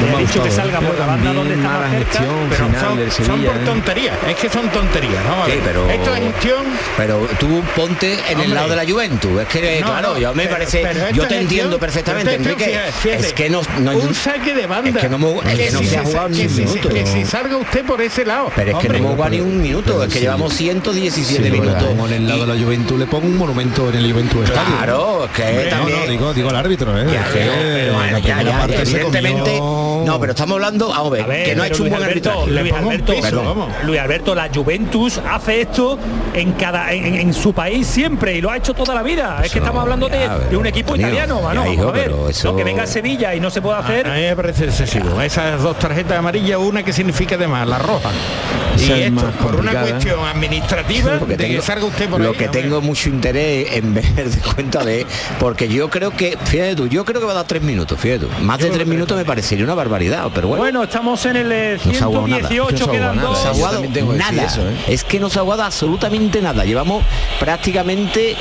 Le he dicho que salga por la banda
También
donde está
mala
más cerca.
gestión
Pero
final
son,
del
son
Sevilla.
por
¿eh?
tonterías, es que son tonterías. A
Sí, pero-
Esto es gestión.
Pero tú ponte en el lado de la Juventus. Es que,
No,
claro,
no,
yo me
pero-
parece.
pero
yo te
gestión,
entiendo perfectamente, Enrique.
fíjate, fíjate,
Es que no. no
un saque de banda.
es que no me- es que no
si
se ha jugado ni un
si-
minuto.
Que si salga usted por ese lado.
Pero es que
Hombre,
no hemos jugado ni un minuto. Es que llevamos 117
Sí,
minutos.
como en el lado de la Juventus le pongo un monumento en el Juventus.
Claro, es que
no,
también.
no, digo, digo el árbitro, ¿eh?
Evidentemente. No, pero estamos hablando, vamos a ver,
A ver,
que no ha hecho un buen
Alberto,
arbitraje.
Luis Alberto,
piso,
perdón.
vamos.
Luis Alberto, la Juventus hace esto en cada en, en su país siempre y lo ha hecho toda la vida. es que estamos hablando de,
ya,
de
pero,
un equipo
Antonio,
italiano, mano,
hijo,
a ver.
pero eso-
No, que venga a Sevilla y no se puede hacer.
A mí me parece excesivo. Esas dos tarjetas amarillas, una que significa además la roja.
Esa
y
es
esto
más
por una cuestión administrativa
Porque
de que
tengo-
salga usted por
lo
ahí,
que
hombre.
tengo mucho interés en ver de cuenta de porque yo creo que fíjate tú yo creo que va a dar tres minutos fíjate tú más de tres minutos me parecería una barbaridad, pero bueno.
Bueno, estamos en el eh,
No se ha aguado nada.
118,
No se ha
quedan
aguado nada. aguado
eso, ¿eh?
Es que no se ha aguado absolutamente nada. Llevamos prácticamente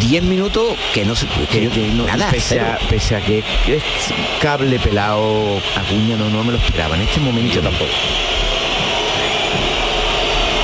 10 minutos que no se que,
que no-
nada.
pese, a, pese a que, que es cable pelado Acuña no, no me lo esperaba en este momento tampoco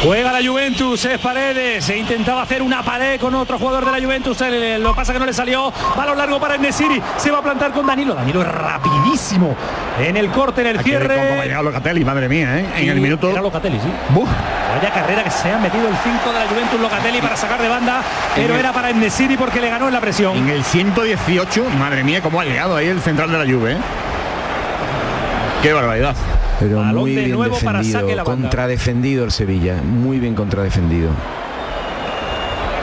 Juega la Juventus, es Paredes, se intentaba hacer una pared con otro jugador de la Juventus, eh, lo pasa que no le salió, balón largo para el Nesiri, se va a plantar con Danilo, Danilo es rapidísimo en el corte, en el
Aquí de cómo ha
cierre.
llegado Locatelli, madre mía, ¿eh? En
Y
el minuto.
Era Locatelli, sí.
Buf.
Vaya carrera que se ha metido el 5 de la Juventus Locatelli para sacar de banda, pero era para el Nesiri porque le ganó en la presión.
En el 118, madre mía, cómo ha llegado ahí el central de la Juve. ¿eh? Qué barbaridad.
Pero
Balón
muy
de
bien
nuevo para
defendido
saque la banda.
contradefendido el Sevilla muy bien contradefendido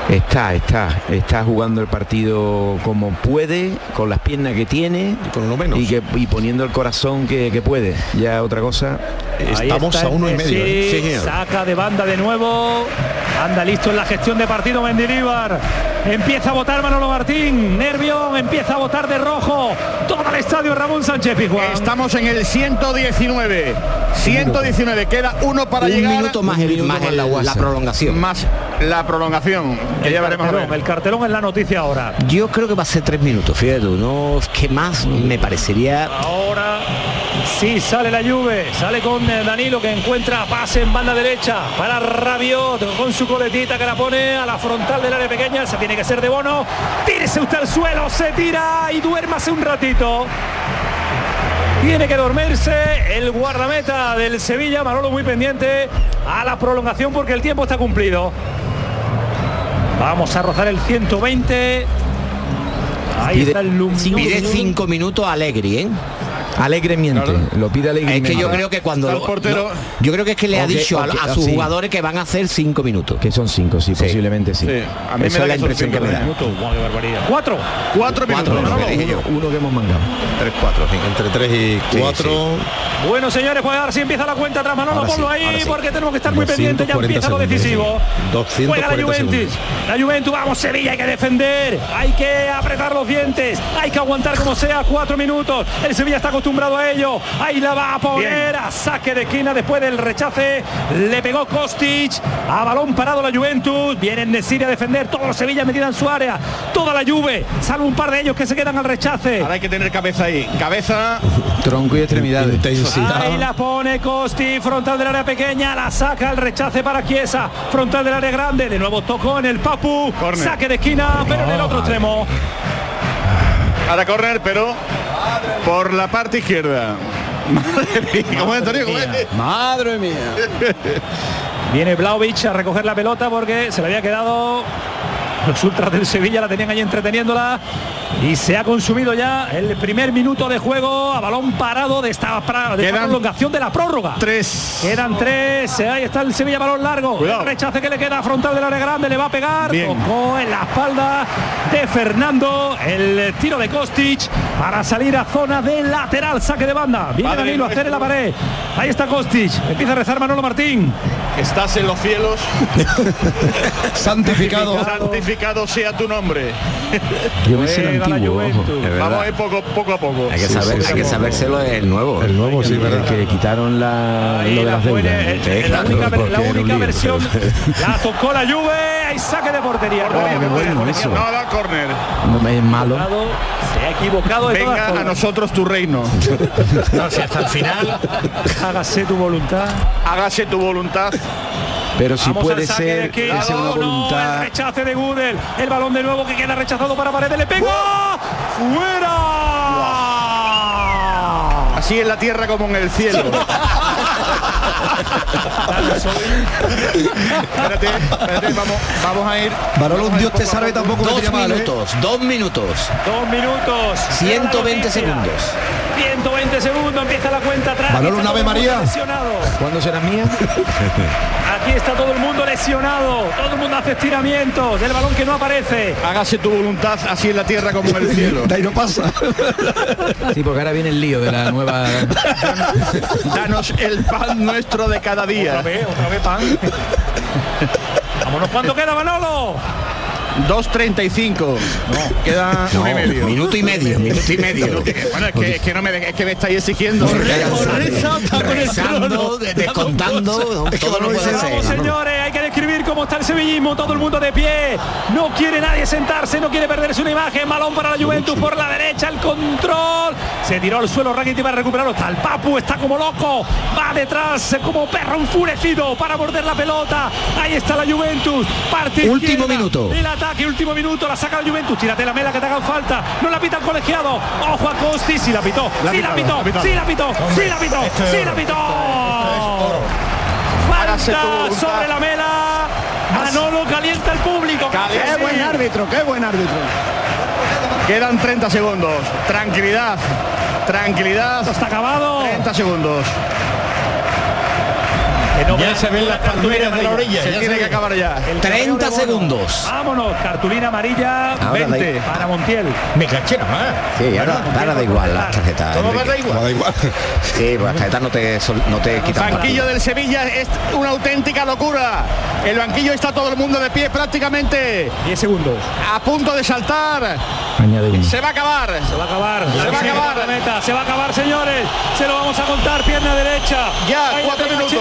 está está está jugando el partido como puede con las piernas que tiene
con lo menos.
y que y poniendo el corazón que, que puede ya otra cosa
Ahí
Estamos
está
a uno y medio. ¿eh? Sí, señor.
saca de banda de nuevo. Anda listo en la gestión de partido Mendilíbar. Empieza a votar Manolo Martín. Nervión empieza a votar de rojo. Todo el estadio Ramón Sánchez Pizjuán.
Estamos en el 119. 119, queda uno para
un
llegar.
minuto más, el-
minuto
más
más
el-
la
la, prolongación.
Más la prolongación. Que ya veremos a
cartelón, el cartelón es la noticia ahora.
Yo creo que va a ser tres minutos, fíjate tú, no que más me parecería
Ahora sí sale la Juve, sale con eh, Danilo que encuentra pase en banda derecha para Rabiot con su coletita que la pone a la frontal del área pequeña, se tiene que ser de bono. Tírese usted al suelo, se tira y duérmase un ratito. Tiene que dormirse el guardameta del Sevilla, Manolo muy pendiente a la prolongación porque el tiempo está cumplido. Vamos a rozar el 120. Ahí
Pide-
está el luminoso.
pide cinco minutos a Allegri, ¿eh?
Alegre miente lo pide alegre
Es que yo creo que cuando lo-
portero.
no, yo creo que es que le ha dicho a- sus
sí.
jugadores que van a hacer cinco minutos.
que son cinco sí, posiblemente sí,
Sí, a mí me da
es la impresión
cinco
que me da.
minutos.
Cuatro.
Cuatro minutos.
Cuatro, dije yo.
uno que hemos mangado
3-4, entre 3 y 4.
Bueno, señores, pues ahora sí empieza la cuenta atrás. Manolo, ponlo ahí porque tenemos que estar muy pendientes. Ya
240
empieza lo decisivo.
240
Juega la Juventus.
segundos.
La Juventus, vamos, Sevilla, hay que defender. Hay que apretar los dientes. Hay que aguantar como sea cuatro minutos. El Sevilla está acostumbrado a ello. Ahí la va a poner a saque de esquina después del rechace. Le pegó Kostic. A balón parado la Juventus. Vienen Nesiri a defender. Todo Sevilla metida en su área. Toda la Juve. Salvo un par de ellos que se quedan al rechace.
Ahora hay que tener cabeza ahí. Cabeza.
tronco y extremidades.
Ahí la pone Costi, frontal del área pequeña, la saca el rechace para Chiesa, frontal del área grande, de nuevo tocó en el Papu,
Córner.
saque de esquina, pero en el otro extremo.
Ahora correr, pero por la parte izquierda. Madre mía. ¿Cómo es, Antonio? ¿Cómo es?
Madre mía.
Viene Blaovic a recoger la pelota porque se le había quedado los ultras del Sevilla la tenían ahí entreteniéndola y se ha consumido ya el primer minuto de juego a balón parado de esta, de esta prolongación de la prórroga.
Tres.
Quedan tres, ahí está el Sevilla balón largo.
Cuidado.
El rechace que le queda frontal del área grande, le va a pegar.
Bien.
Tocó en la espalda de Fernando. El tiro de Kostic para salir a zona de lateral, saque de banda. Viene
Padre
Danilo a hacer en la pared. Ahí está Kostic. Empieza a rezar Manolo Martín.
Estás en los cielos.
Santificado.
Santificado sea tu nombre.
yo me sé el
Juega la
antiguo ojo.
Juventus.
Vamos a ir poco, poco a poco.
Hay que
Sí,
saber,
sí,
hay que
sí.
sabérselo el nuevo.
El nuevo, sí, verdad.
que le quitaron la,
Ahí
lo de
la
las
pone,
deudas
eh, la
claro,
única, la versión
pero-
la tocó la Juve hay saque de portería
bueno.
No da córner.
no es malo
se ha equivocado de todas
Venga a nosotros tu reino.
No, si hasta el final.
hágase tu voluntad
Hágase tu voluntad.
Pero si
Vamos
puede
al saque de
ser que sea una
no, el
voluntad
rechace de Gudel. El balón de nuevo que queda rechazado para paredes. Le pegó fuera
Así en la tierra como en el cielo. espérate, espérate, vamos, vamos a ir.
Manolo, un Dios te salve
poco.
tampoco
Dos
mal, ¿eh?
minutos, dos minutos.
dos minutos
120
Noticia.
segundos.
120 segundos empieza la cuenta atrás
Manolo,
Aquí está
un Ave
todo el mundo
María.
lesionado.
¿cuándo será mía?
Aquí está todo el mundo lesionado. Todo el mundo hace estiramientos del balón que no aparece.
Hágase tu voluntad así en la tierra como en el cielo.
De ahí no pasa.
sí porque ahora viene el lío de la nueva
Danos el pan nuestro de cada
Otra
día.
vez, otra vez pan. Vámonos cuando queda Manolo.
2.35. No, queda
No,
un y medio.
minuto y medio, minuto y medio.
bueno, es que, es que no me, es que me estáis exigiendo.
Rezando, de- descontando.
Es que
todo no puede ser,
Vamos, señores, hay que describir cómo está el sevillismo, todo el mundo de pie. No quiere nadie sentarse, no quiere perderse una imagen. Balón para la Juventus por la derecha, el control. Se tiró al suelo Rakitic para recuperarlo. Está el Papu, está como loco. Va detrás como perro enfurecido para morder la pelota. Ahí está la Juventus. Parte
Último minuto.
El ataque, último minuto. La saca la Juventus. Tírate la mela que te hagan falta. No la pita el colegiado. Ojo a Costi. Sí la pitó. Sí la pitó. Sí la pitó. Sí la pitó. Sí la pitó.
Voluntad.
sobre la mela. Manolo calienta el público.
Qué buen árbitro, qué buen árbitro. Quedan 30 segundos. Tranquilidad. Tranquilidad.
Esto está acabado.
30 segundos.
Ya se ven las palmeras de la orilla.
Se
ya
tiene
se
que acabar ya.
30 segundos.
Vámonos, cartulina amarilla,
Ahora
20
da-
para Montiel.
Me caché nomás.
Sí, ahora, ahora da igual las tarjetas.
Todo
Enrique.
da igual.
Da igual.
Sí, pues las tarjetas no te, no te quitan.
Banquillo del Sevilla es una auténtica locura. El banquillo está todo el mundo de pie prácticamente
10 segundos.
a punto de saltar.
Añade uno.
Se va a acabar.
Se va a acabar.
Se va a acabar.
La meta. Se va a acabar, señores. Se lo vamos a contar. Pierna derecha.
Ya,
Ahí
cuatro minutos.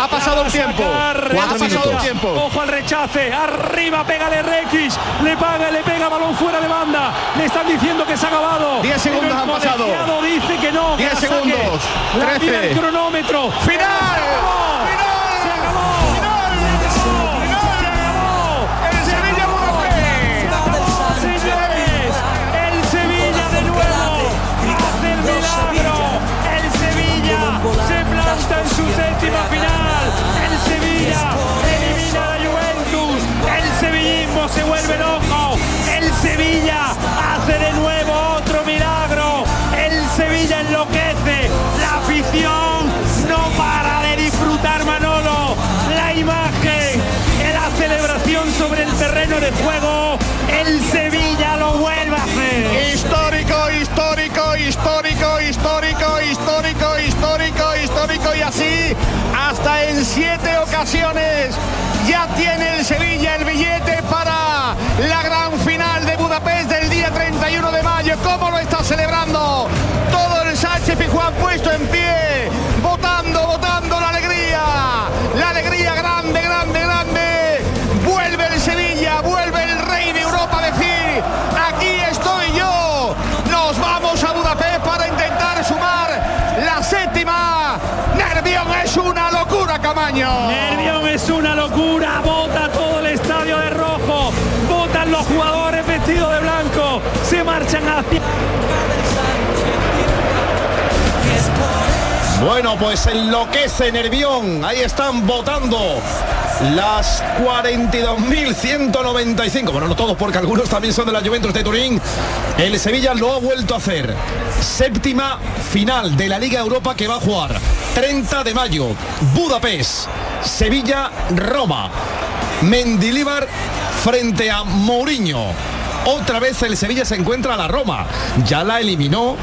Ha pasado el tiempo.
sacar. Ha pasado
minutos.
el tiempo. Ojo al rechace. Arriba, pégale Requis. Le paga, le pega balón fuera de banda. Le están diciendo que se ha acabado.
Diez segundos
Pero el
han pasado.
dice que no. que
Diez
la saque.
segundos.
La
Trece.
mira el cronómetro.
¡Final!
Su séptima final. El Sevilla elimina a la Juventus. El sevillismo se vuelve loco. El Sevilla hace de nuevo otro milagro. El Sevilla enloquece. La afición no para de disfrutar Manolo. La imagen, la celebración sobre el terreno de juego.
En siete ocasiones ya tiene el Sevilla el billete para la gran final de Budapest del día 31 de mayo. ¿Cómo lo está celebrando? Todo el Sánchez Pijuán puesto en pie, votando, votando Camaño.
Nervión es una locura, vota todo el estadio de rojo, votan los jugadores vestidos de blanco, se marchan hacia...
Bueno, pues enloquece Nervión. Ahí están votando las 42.195. Bueno, no todos, porque algunos también son de la Juventus de Turín. El Sevilla lo ha vuelto a hacer. Séptima final de la Liga Europa que va a jugar. 30 de mayo, Budapest, Sevilla, Roma. Mendilibar frente a Mourinho. Otra vez el Sevilla se encuentra a la Roma. Ya la eliminó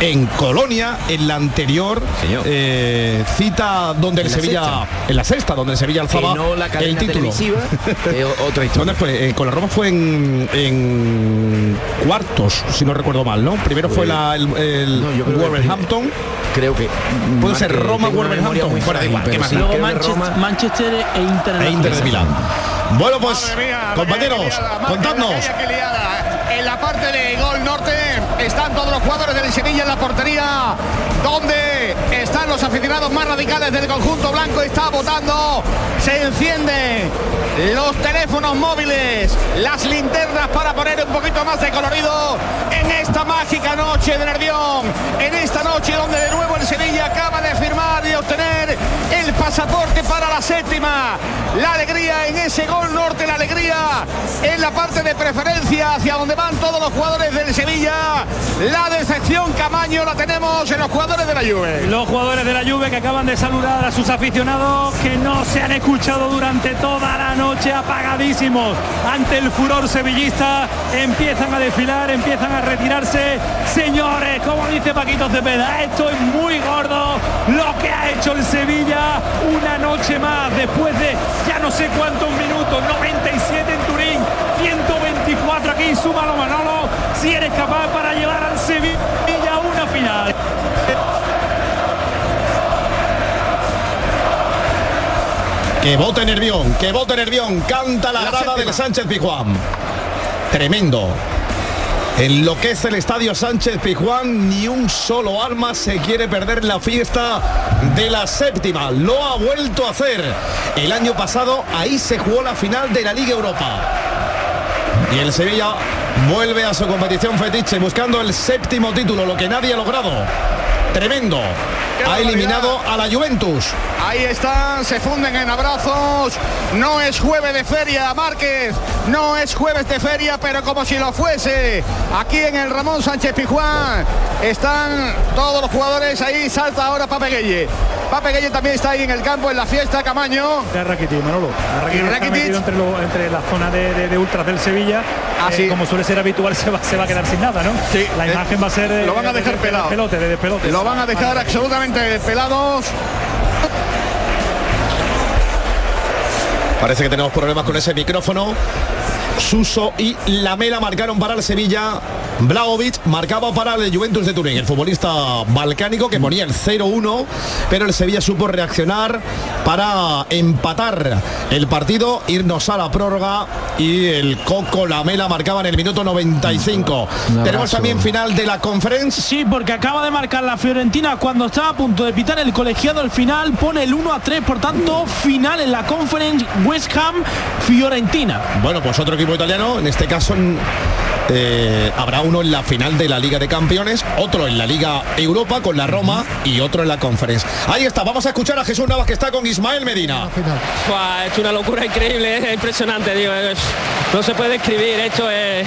en Colonia en la anterior eh, cita donde el Sevilla
sexta.
en la sexta donde el Sevilla alzaba
Que no la
el título
que o- otra historia.
¿Dónde fue? Eh, con la Roma fue en, en cuartos, si no recuerdo mal, ¿no? Primero fue
Pues-
la, el, el
No, creo que
Wolverhampton.
Creo que
Puede ser
que
Roma, Wolverhampton.
muy
Fuera de igual,
pero
¿qué más
sí?
Luego
creo que
Manchester,
Roma-
Manchester e Inter.
E Inter de. Milán. Bueno, pues
mía,
compañeros,
que
contadnos.
mía. En la parte de gol norte están todos los jugadores del Sevilla en la portería, donde están los aficionados más radicales del conjunto blanco. Está votando, se encienden los teléfonos móviles, las linternas para poner un poquito más de colorido en esta mágica noche de Nervión, en esta noche donde de nuevo el Sevilla acaba de firmar y obtener el pasaporte para la séptima. La alegría en ese gol norte, la alegría en la parte de preferencia hacia donde van todos los jugadores del Sevilla. La decepción Camaño la tenemos en los jugadores de la Juve.
Los jugadores de la Juve que acaban de saludar a sus aficionados que no se han escuchado durante toda la noche apagadísimos. Ante el furor sevillista empiezan a desfilar, empiezan a retirarse. Señores, como dice Paquito Cepeda, esto es muy gordo. Lo que ha hecho el Sevilla una noche más después de ya no sé cuántos minutos, 97 en Turín, 124 aquí, súmalo Manolo, si eres capaz
Que vote Nervión, que vote Nervión, canta la, grada del Sánchez Pijuán. Tremendo. Enloquece el estadio Sánchez Pijuán, ni un solo alma se quiere perder la fiesta de la séptima. Lo ha vuelto a hacer. El año pasado ahí se jugó la final de la Liga Europa. Y el Sevilla vuelve a su competición fetiche buscando el séptimo título, lo que nadie ha logrado. Tremendo. Ha eliminado a la Juventus.
Ahí están, se funden en abrazos. No es jueves de feria, Márquez. No es jueves de feria, pero como si lo fuese. Aquí en el Ramón Sánchez Pijuán están todos los jugadores ahí. Salta ahora Pape Gueye. Pape Gueye también está ahí en el campo, en la fiesta, Camaño.
De Rakitic, Manolo. Rakitic está
Rakitic.
metido entre, lo- entre la zona de, de- de ultras del Sevilla.
Ah,
Eh. Como suele ser habitual, se va, se va a quedar sin nada, ¿no?
Sí.
La
Eh,
imagen va a ser. eh,
lo van a
de-
dejar
de- de
pelado.
despelote, de despelote.
Lo van a dejar absolutamente pelados.
Parece que tenemos problemas con ese micrófono. Suso y Lamela marcaron para el Sevilla. Blaovic marcaba para el Juventus de Turín, el futbolista balcánico que ponía el 0-1, pero el Sevilla supo reaccionar para empatar el partido, irnos a la prórroga y el Coco Lamela marcaba en el minuto 95.
Un
Tenemos también final de la conferencia.
Sí, porque acaba de marcar la Fiorentina cuando estaba a punto de pitar el colegiado el final, pone el 1 a 3, por tanto, final en la conference West Ham Fiorentina.
Bueno, pues otro equipo italiano, en este caso en- eh, habrá uno en la final de la Liga de Campeones, otro en la Liga Europa con la Roma y otro en la Conference. Ahí está, vamos a escuchar a Jesús Navas que está con Ismael Medina.
Buah, es una locura increíble, es impresionante, digo, es- no se puede describir, esto es...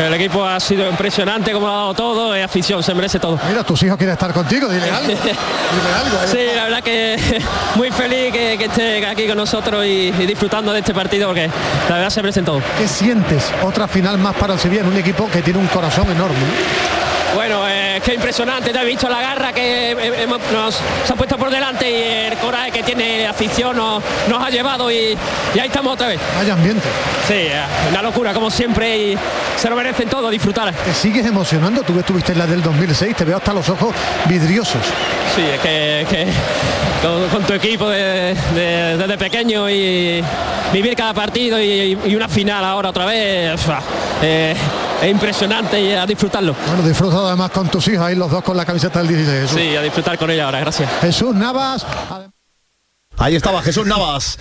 El equipo ha sido impresionante, como lo ha dado todo, es afición, se merece todo.
Mira, tus hijos quieren estar contigo, dile algo. Dile algo.
Sí, la verdad que muy feliz que, que esté aquí con nosotros y, y disfrutando de este partido porque la verdad se merecen todo.
¿Qué sientes? Otra final más para el Sevilla en un equipo que tiene un corazón enorme.
Bueno, eh, qué impresionante, te he visto la garra que hemos- nos se ha puesto por delante y el coraje que tiene la afición nos, nos ha llevado y, y ahí estamos otra vez.
Vaya ambiente.
Sí, eh, una locura como siempre y se lo merecen todo, disfrutar.
Te sigues emocionando. Tú que estuviste en la del 2006, te veo hasta los ojos vidriosos.
Sí, es que, que con, con tu equipo de- de- desde pequeño y vivir cada partido y, y una final ahora otra vez, eh, es impresionante y a disfrutarlo.
Bueno, disfrutado además con hijos ahí los dos con la camiseta del 16. Jesús.
Sí, a disfrutar con ella ahora, gracias.
Jesús Navas.
Ahí estaba Jesús Navas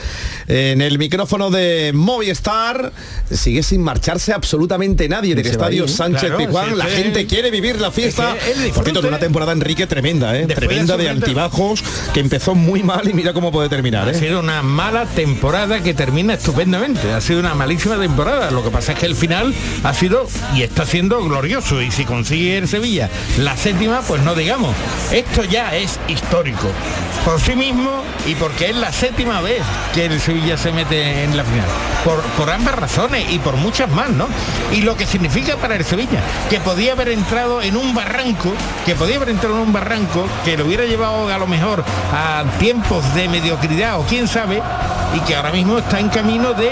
en el micrófono de Movistar. Sigue sin marcharse absolutamente nadie del estadio
¿eh?
Sánchez Pizjuán. La gente quiere vivir la fiesta.
Es que él
Por
disfrute.
cierto, de una temporada Enrique tremenda, ¿eh?
De
tremenda de
sufrir-
altibajos, que empezó muy mal y mira cómo puede terminar.
Ha
¿eh?
sido una mala temporada que termina estupendamente. Ha sido una malísima temporada. Lo que pasa es que el final ha sido y está siendo glorioso. Y si consigue el Sevilla la séptima, pues no digamos. Esto ya es histórico. Por sí mismo y porque es la séptima vez que el Sevilla se mete en la final. Por, por ambas razones y por muchas más, ¿no? Y lo que significa para el Sevilla, que podía haber entrado en un barranco, que podía haber entrado en un barranco que lo hubiera llevado a lo mejor a tiempos de mediocridad o quién sabe, y que ahora mismo está en camino de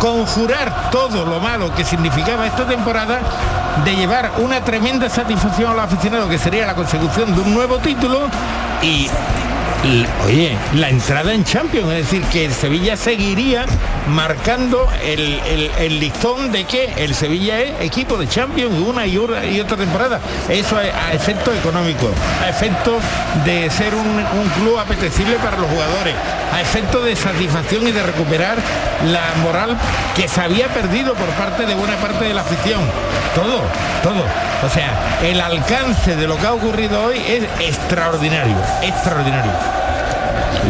conjurar todo lo malo que significaba esta temporada, de llevar una tremenda satisfacción a los aficionados, que sería la consecución de un nuevo título y oye, la entrada en Champions, es decir, que el Sevilla seguiría marcando el, el- listón de que el Sevilla es equipo de Champions una y, una y otra temporada. Eso es a efecto económico, a efecto de ser un, un club apetecible para los jugadores, a efecto de satisfacción y de recuperar la moral que se había perdido por parte de buena parte de la afición. Todo, todo. O sea, el alcance de lo que ha ocurrido hoy es extraordinario, extraordinario.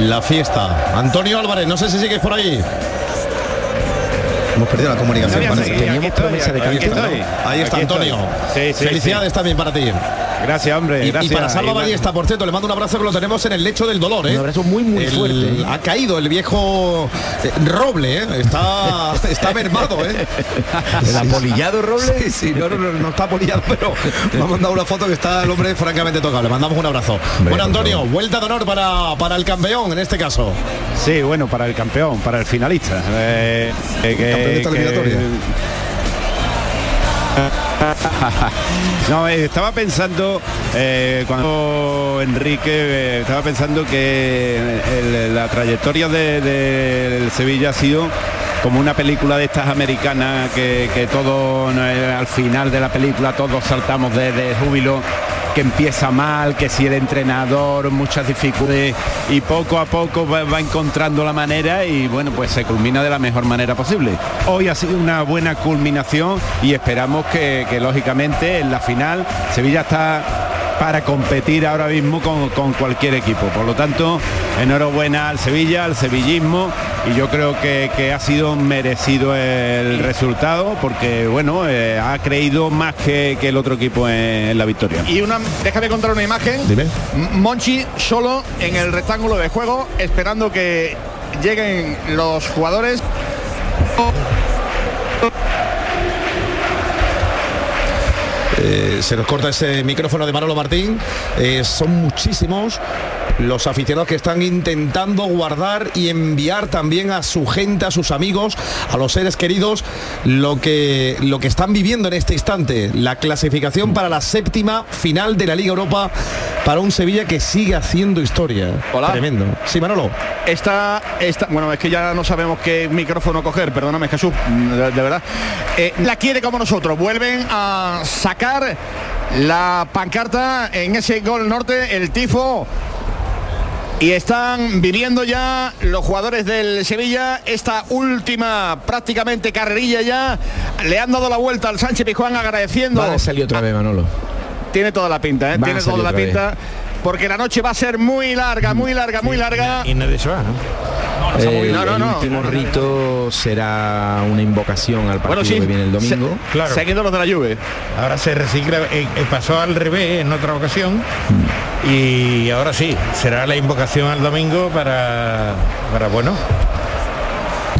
La fiesta. Antonio Álvarez, no sé si sigues por ahí. Hemos perdido la comunicación.
Promesa de
Ahí está. Antonio.
Sí, sí,
Felicidades también para ti.
Gracias, hombre.
Y, y
gracias.
para Salva
Y-
Ballesta, por cierto, le mando un abrazo que lo tenemos en el lecho del dolor, ¿eh?
Un abrazo muy, muy
El-
fuerte.
Ha caído el viejo eh, Roble, ¿eh? Está, está mermado, ¿eh?
¿El apolillado Roble?
Sí, sí, no, no, no, no está apolillado, pero me ha mandado una foto que está el hombre francamente tocado. Le mandamos un abrazo. bueno, Antonio, vuelta de honor para, para el campeón en este caso.
Sí, bueno, para el campeón, para el finalista. Eh, eh, que- No, eh, estaba pensando eh, cuando Enrique eh, estaba pensando que la trayectoria de- Sevilla ha sido como una película de estas americanas que, que todo al final de la película todos saltamos de, de júbilo que empieza mal, que si el entrenador, muchas dificultades y poco a poco va, encontrando la manera y bueno, pues se culmina de la mejor manera posible. Hoy ha sido una buena culminación y esperamos que, lógicamente en la final Sevilla está para competir ahora mismo con, con cualquier equipo. Por lo tanto, enhorabuena al Sevilla, al sevillismo y yo creo que, que ha sido merecido el resultado porque bueno, eh, ha creído más que, que el otro equipo en, en la victoria.
Y una, déjame contar una imagen.
Dime.
Monchi solo en el rectángulo de juego, esperando que lleguen los jugadores.
Eh, se nos corta ese micrófono de Manolo Martín. Eh, son muchísimos los aficionados que están intentando guardar y enviar también a su gente, a sus amigos, a los seres queridos, lo que, lo que están viviendo en este instante. La clasificación para la séptima final de la Liga Europa para un Sevilla que sigue haciendo historia.
Hola.
Tremendo. Sí, Manolo.
Esta, esta, bueno, es que ya no sabemos qué micrófono coger, perdóname Jesús, de, de verdad. Eh, la quiere como nosotros, vuelven a sacar la pancarta en ese gol norte, el tifo. Y están viniendo ya los jugadores del Sevilla, esta última prácticamente carrerilla ya, le han dado la vuelta al Sánchez Pijuán agradeciendo.
Va a salir otra vez, Manolo.
Tiene toda la pinta, ¿eh? Tiene toda la
vez.
pinta. Porque la noche va a ser muy larga, muy larga, muy larga.
Y nadie se va, ¿no?
Eh,
No, no,
el
no.
último rito será una invocación al partido
Bueno, sí.
que viene el domingo.
Claro.
Seguiendo los de la Juve.
Ahora se recicla, eh, eh, pasó al revés en otra ocasión y ahora sí, será la invocación al domingo para, para bueno,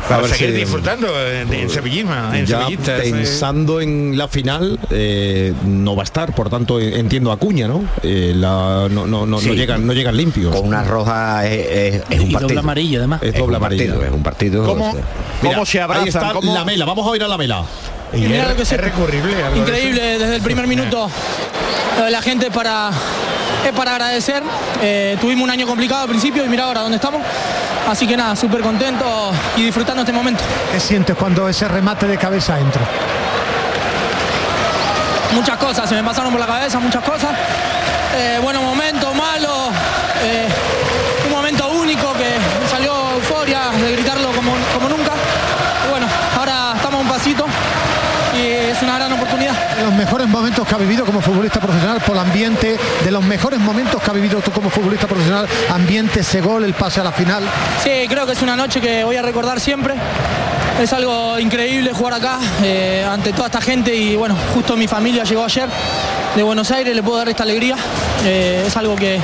para
ver
seguir
si-
disfrutando en, en sevillismo, en
Ya
eh.
pensando en la final eh, no va a estar, por tanto en- entiendo Acuña, ¿no? Eh, la- no, no, no,
Sí.
no llegan, no llegan limpios.
Con una roja es, es- es un
Y
partido.
doble amarilla además.
Es
Es
doble
un partido, es un partido.
¿Cómo,
o sea,
Mira,
cómo se abrazan?
Ahí está
cómo-
la mela, vamos a oír a la mela.
Y
Mira
es,
lo que
es
se-
recurrible. de
Increíble desde el primer minuto. La gente para, es para agradecer. Eh, tuvimos un año complicado al principio y mira ahora dónde estamos. Así que nada, súper contento y disfrutando este momento.
¿Qué sientes cuando ese remate de cabeza entra?
Muchas cosas, se me pasaron por la cabeza, muchas cosas. Eh, buenos momentos, malos. eh, un momento único que me salió euforia de gritarlo como, como nunca. Y bueno, ahora estamos a un pasito y es una gran oportunidad.
De los mejores momentos que ha vivido como futbolista profesional por el ambiente, de los mejores momentos que ha vivido tú como futbolista profesional, ambiente, ese gol, el pase a la final.
Sí, creo que es una noche que voy a recordar siempre. Es algo increíble jugar acá eh, ante toda esta gente y bueno, justo mi familia llegó ayer de Buenos Aires, le puedo dar esta alegría. Eh, es algo que,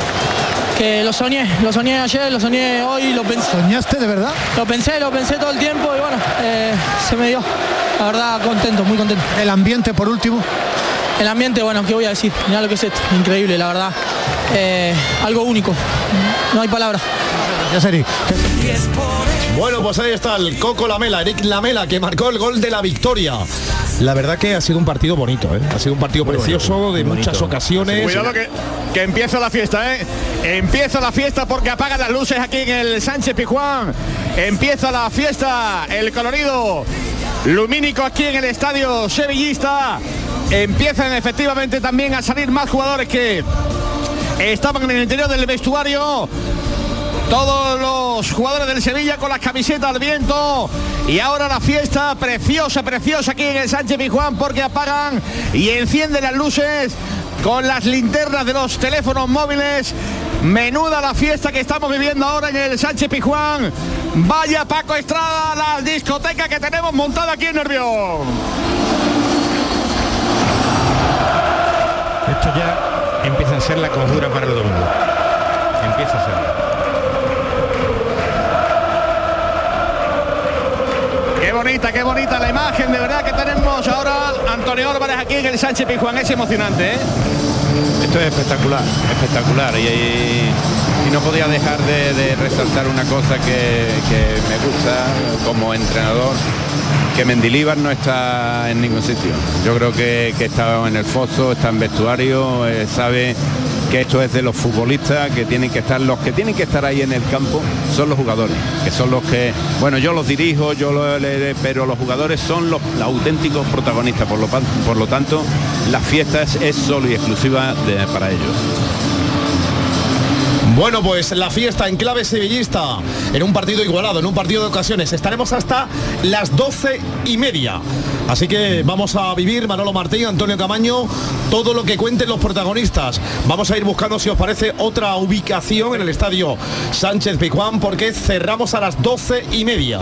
que lo soñé, lo soñé ayer, lo soñé hoy, lo pensé.
¿Soñaste de verdad?
Lo pensé, lo pensé todo el tiempo y bueno, eh, se me dio. La verdad, contento, muy contento.
El ambiente por último.
El ambiente, bueno, ¿qué voy a decir? Mirá lo que es esto, increíble, la verdad. Eh, algo único, no hay palabras.
Ya sería.
Bueno, pues ahí está el Coco Lamela, Eric Lamela, que marcó el gol de la victoria. La verdad que ha sido un partido bonito, ¿eh? ha sido un partido precioso de muchas ocasiones.
Cuidado que, que empieza la fiesta, ¿eh? Empieza la fiesta porque apagan las luces aquí en el Sánchez Pijuán. Empieza la fiesta, el colorido lumínico aquí en el estadio sevillista. Empiezan efectivamente también a salir más jugadores que estaban en el interior del vestuario. Todos los jugadores del Sevilla con las camisetas al viento. Y ahora la fiesta preciosa, preciosa aquí en el Sánchez Pijuán porque apagan y encienden las luces con las linternas de los teléfonos móviles. Menuda la fiesta que estamos viviendo ahora en el Sánchez Pijuán. Vaya Paco Estrada, la discoteca que tenemos montada aquí en Nervión.
Esto ya empieza a ser la conjura para el domingo. Empieza a ser.
Qué bonita, qué bonita la imagen, de verdad que tenemos ahora Antonio Álvarez aquí en el Sánchez Pizjuán, es emocionante, ¿eh?
Esto es espectacular, espectacular. Y, y- y no podía dejar de, de resaltar una cosa que, que me gusta como entrenador, que Mendilíbar no está en ningún sitio. Yo creo que, que está en el foso, está en vestuario, eh, sabe que esto es de los futbolistas, que tienen que estar, los que tienen que estar ahí en el campo son los jugadores, que son los que, bueno, yo los dirijo, yo lo, le- le- pero los jugadores son los, los auténticos protagonistas, por lo, por lo tanto, la fiesta es, es solo y exclusiva de- para ellos.
Bueno, pues la fiesta en clave sevillista, en un partido igualado, en un partido de ocasiones. Estaremos hasta las doce y media. Así que vamos a vivir, Manolo Martín, Antonio Camaño, todo lo que cuenten los protagonistas. Vamos a ir buscando, si os parece, otra ubicación en el estadio Sánchez Pizjuán, porque cerramos a las doce y media.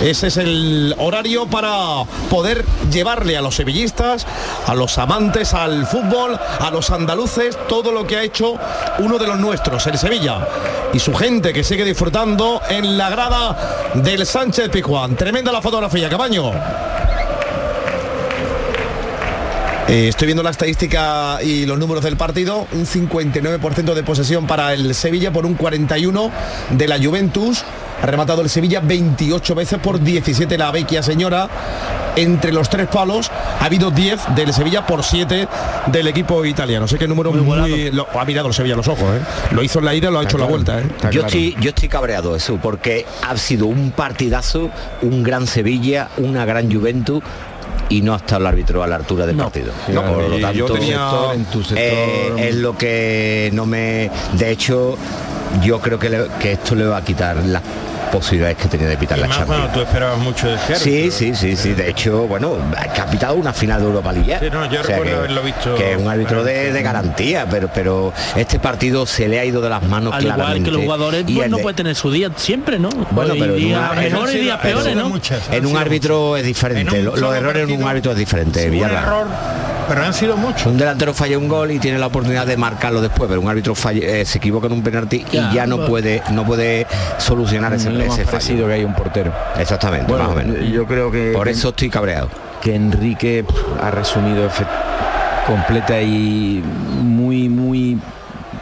Ese es el horario para poder llevarle a los sevillistas, a los amantes al fútbol, a los andaluces, todo lo que ha hecho uno de los nuestros, el Sevilla. Y su gente que sigue disfrutando en la grada del Sánchez Pizjuán. Tremenda la fotografía, Cabaño. Eh, estoy viendo la estadística y los números del partido. Un 59% de posesión para el Sevilla por un 41 de la Juventus. Ha rematado el Sevilla 28 veces por 17 la vecchia señora. Entre los tres palos ha habido 10 del Sevilla por 7 del equipo italiano. Sé que número muy, lo, ha mirado el Sevilla a los ojos. ¿eh? Lo hizo en la ida, lo ha hecho la vuelta. ¿eh?
Yo estoy, yo estoy cabreado eso, porque ha sido un partidazo, un gran Sevilla, una gran Juventus y no ha estado el árbitro a la altura del partido.
No,
Por lo tanto,
yo tenía- en tu sector-
eh, es lo que no me. De hecho, yo creo que, le- que esto le va a quitar las posibilidades que tenía de pitar
Y
la
más
Champions.
cuando tú esperabas mucho de este
Sí, sí, sí, sí. De hecho, bueno, ha pitado una final de Europa League. ya.
Sí, no, yo recuerdo
que,
haberlo visto.
que es un árbitro de, de garantía, pero pero este partido se le ha ido de las manos
Al igual
claramente.
que los jugadores
Y
pues, no
de-
puede tener su día siempre, ¿no?
Bueno, pero
días mejores y días peores, ¿no?
En un árbitro es diferente,
En un
lo- los errores en un árbitro es diferente.
Un
Villarreal.
error, pero han sido muchos.
Un delantero falla un gol y tiene la oportunidad de marcarlo después, pero un árbitro falla- eh, se equivoca en un penalti
Ya,
y ya no puede no puede solucionar ese,
más
ese fallo.
que hay un portero.
Exactamente,
Bueno,
más o menos.
yo creo que
Por
que-
eso estoy cabreado.
que Enrique ha resumido completa y muy muy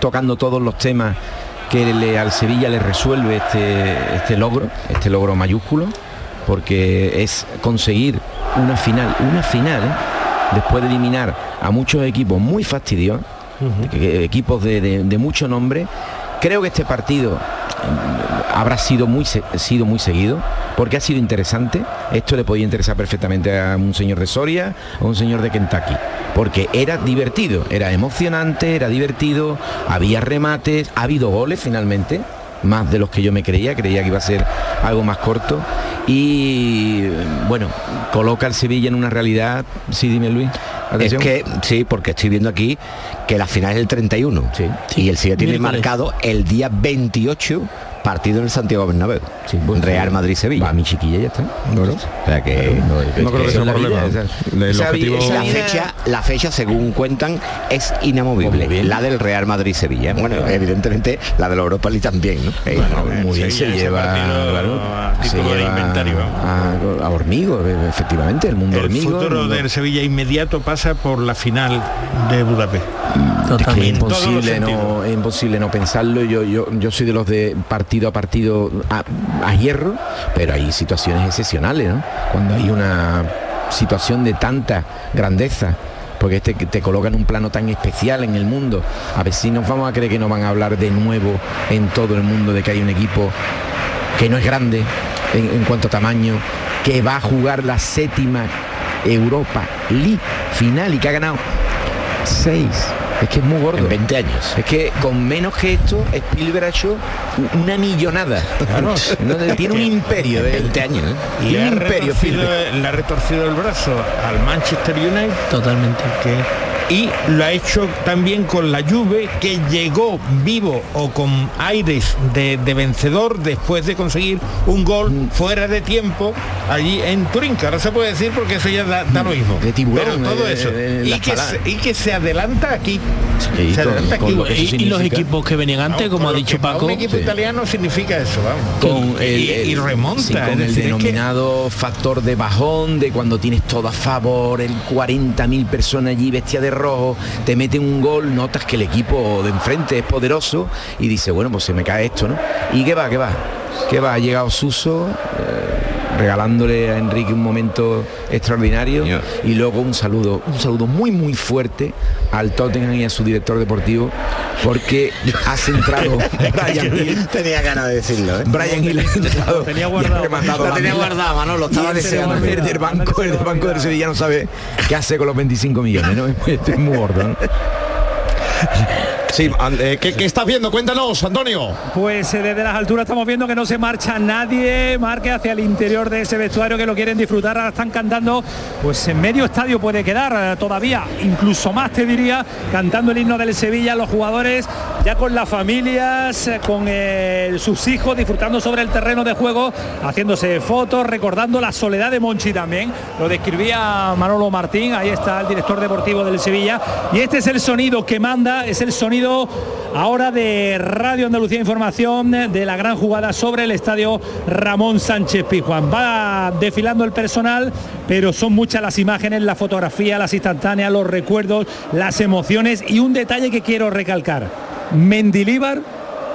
tocando todos los temas que le, al Sevilla le resuelve este, este logro, este logro mayúsculo, porque es conseguir una final, una final, ¿eh? Después de eliminar a muchos equipos muy fastidiosos, que- que- equipos de, de- de mucho nombre. Creo que este partido mm, habrá sido muy, sido muy seguido, porque ha sido interesante. Esto le podía interesar perfectamente a un señor de Soria o un señor de Kentucky, porque era divertido, era emocionante, era divertido, había remates, ha habido goles finalmente, más de los que yo me creía, creía que iba a ser algo más corto. Y bueno, coloca al Sevilla en una realidad. Sí, dime Luis. Atención.
Es que sí, porque estoy viendo aquí que la final es el 31 y el Sevilla tiene
Miércoles.
marcado el día 28 partido en el Santiago Bernabéu. Real Madrid Sevilla.
mi chiquilla ya está.
O sea que
no creo que sea un problema. El objetivo-
la fecha, la fecha según cuentan es inamovible, la del Real Madrid Sevilla. Bueno, evidentemente la de la Europa League también, ¿no? Eh,
muy bien, se lleva, claro,
a
se
de
lleva
inventario,
a, a Hormigo, e- efectivamente, el mundo
El
Hormigo.
futuro
el
del Sevilla inmediato pasa por la final de Budapest.
Es que es
los
imposible, no, es imposible no pensarlo. Yo, yo, yo soy de los de partido a partido a, hierro, pero hay situaciones excepcionales, ¿no? Cuando hay una situación de tanta grandeza, porque este te coloca en un plano tan especial en el mundo. A ver si nos vamos a creer que no van a hablar de nuevo en todo el mundo de que hay un equipo que no es grande en, en cuanto a tamaño, que va a jugar la séptima Europa League final y que ha ganado seis. Es que es muy gordo.
En 20 años.
Es que con menos que esto, Spielberg ha hecho una millonada. No, tiene un imperio de
20 años. ¿eh?
Y
un
le ha,
imperio
retorcido, le ha retorcido el brazo al Manchester United.
Totalmente.
Que y lo ha hecho también con la Juve que llegó vivo o con aires de, de vencedor después de conseguir un gol fuera de tiempo allí en Turín, que ahora se puede decir porque eso ya da, da lo mismo.
De tiburón,
Pero todo
eh,
eso.
eh,
y,
las
que se, y que se adelanta aquí.
Sí,
se adelanta
con
aquí.
y, y los equipos que venían antes, como ha dicho Paco,
Un equipo
Sí.
italiano significa eso, vamos.
con el,
y, y
el-
remonta.
sí, con el
decir, es que-
denominado factor de bajón de cuando tienes todo a favor el 40.000 personas allí vestida de rojo te meten un gol notas que el equipo de enfrente es poderoso y dice bueno pues se me cae esto no y qué va qué va qué va ha llegado Suso eh, regalándole a Enrique un momento extraordinario y luego un saludo un saludo muy muy fuerte al Tottenham y a su director deportivo porque ha centrado Brian Hill
Tenía ganas de decirlo, ¿eh?
Brian Hill ha entrado
tenía
y ha
guardado.
rematado
Lo
la
tenía guardado, Manolo, lo estaba
el
deseando.
señor del banco, el del banco del Sevilla no sabe qué hace con los 25 millones, ¿no? Esto es muy gordo, ¿no?
Sí, eh, ¿qué, qué estás viendo? Cuéntanos, Antonio.
Pues eh, desde las alturas estamos viendo que no se marcha nadie, marque hacia el interior de ese vestuario que lo quieren disfrutar, ahora están cantando, pues en medio estadio puede quedar eh, todavía, incluso más te diría, cantando el himno del Sevilla, los jugadores ya con las familias, con sus hijos, disfrutando sobre el terreno de juego, haciéndose fotos, recordando la soledad de Monchi también, lo describía Manolo Martín, ahí está el director deportivo del Sevilla, y este es el sonido que manda, es el sonido ahora de Radio Andalucía Información de la gran jugada sobre el estadio Ramón Sánchez Pizjuán. Va desfilando el personal, pero son muchas las imágenes, la fotografía, las instantáneas, los recuerdos, las emociones y un detalle que quiero recalcar. Mendilíbar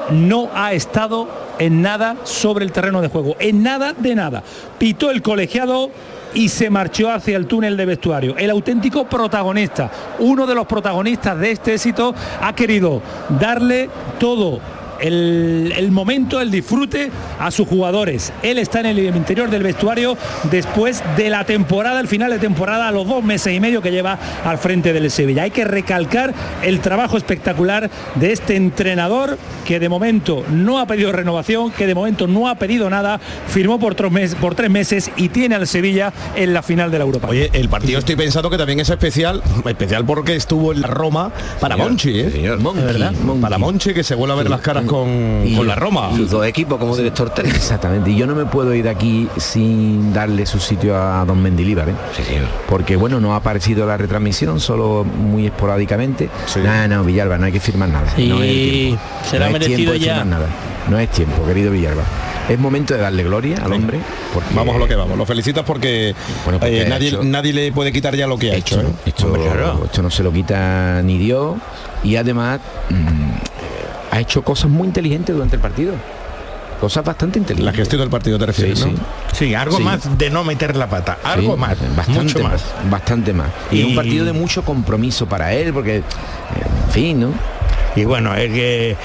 no ha estado en nada sobre el terreno de juego, en nada de nada. Pitó el colegiado y se marchó hacia el túnel de vestuario. El auténtico protagonista, uno de los protagonistas de este éxito, ha querido darle todo el, el momento, el disfrute a sus jugadores. Él está en el interior del vestuario después de la temporada, el final de temporada, a los dos meses y medio que lleva al frente del Sevilla. Hay que recalcar el trabajo espectacular de este entrenador que de momento no ha pedido renovación, que de momento no ha pedido nada, firmó por tres meses, por tres meses y tiene al Sevilla en la final de la Europa.
Oye, el partido estoy pensando que también es especial, especial porque estuvo en la Roma para
Señor,
Monchi, ¿eh?
señor.
Monkey.
Para Monchi que se vuelve a ver las caras con,
Y-
con la Roma.
Sus dos equipos como director técnico.
Exactamente, y yo no me puedo ir de aquí sin darle su sitio a Don Mendilíbar, ¿eh?
Sí, señor.
porque bueno, no ha aparecido la retransmisión, solo muy esporádicamente. No, no, Villalba, no hay que firmar nada.
Sí,
no tiempo.
será
no
merecido ya.
firmar nada. No es tiempo, querido Villalba. Es momento de darle gloria al hombre. Porque
Vamos a lo que vamos. Lo felicitas porque,
Bueno, porque
eh, nadie,
hecho-
nadie le puede quitar ya lo que ha hecho.
esto,
¿eh?
esto,
Hombre, claro.
esto no se lo quita ni Dios y además mm, ha hecho cosas muy inteligentes durante el partido. Cosas bastante
La
inteligentes.
gestión del partido te refieres,
Sí,
¿no?
sí.
Sí, algo
Sí.
más de no meter la pata. Algo
Sí,
más.
bastante
mucho más.
bastante más y,
Y-
un partido de mucho compromiso para él porque eh, en fin no
Y bueno, es que,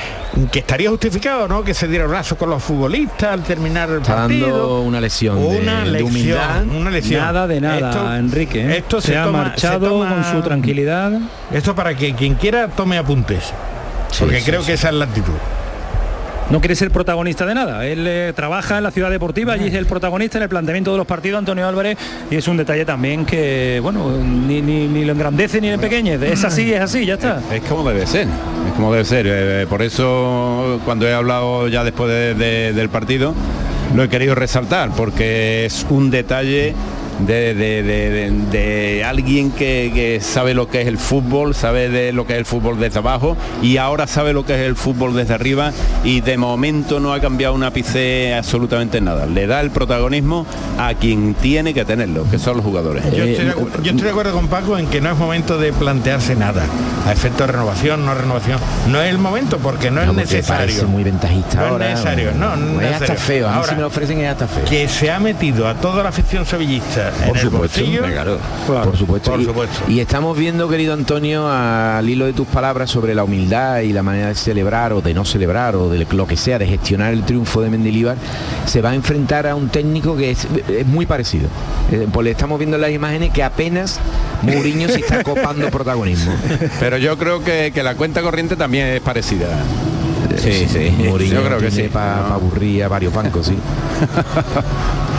que estaría justificado, ¿no? Que se diera abrazo con los futbolistas al terminar el
está
partido.
dando una lesión de-
una
de, humildad
una lección.
Nada de nada,
Esto-
Enrique. ¿eh?
Esto
se,
se,
ha
toma-
marchado
se toma-
con su tranquilidad.
Esto para que quien quiera tome apuntes.
Sí,
porque creo que esa es la actitud.
No quiere ser protagonista de nada. Él eh, trabaja en la ciudad deportiva y es el protagonista en el planteamiento de los partidos, Antonio Álvarez, y es un detalle también que, bueno, ni, ni- ni lo engrandece ni le empequeñece. Es así, es así, ya está.
Es como debe ser, es como debe ser. Eh, por eso cuando he hablado ya después de- de- del partido, lo he querido resaltar, porque es un detalle de, de- de- de- de alguien que, que sabe lo que es el fútbol, sabe de lo que es el fútbol desde abajo y ahora sabe lo que es el fútbol desde arriba y de momento no ha cambiado un ápice absolutamente nada. Le da el protagonismo a quien tiene que tenerlo, que son los jugadores.
Yo
Eh,
estoy, yo estoy de acuerdo con Paco en que no es momento de plantearse nada. A efecto de renovación, no renovación. No es el momento porque no,
No,
es
porque
necesario.
parece muy ventajista
No es
ahora,
necesario, no, no es
es hasta feo a mí
Ahora,
si me lo ofrecen es hasta feo
Que se ha metido a toda la afición sevillista en
Por
el
supuesto,
bolsillo.
Claro.
por supuesto.
por
Y-
supuesto.
Y, estamos viendo, querido Antonio, al hilo de tus palabras sobre la humildad y la manera de celebrar o de no celebrar o de lo que sea, de gestionar el triunfo de Mendilibar, se va a enfrentar a un técnico que es, es muy parecido. Eh, pues le estamos viendo en las imágenes que apenas Mourinho se está copando protagonismo.
Pero yo creo que, que la cuenta corriente también es parecida.
Sí, sí. Mourinho
Yo creo que sí.
Aburrir a varios bancos, sí.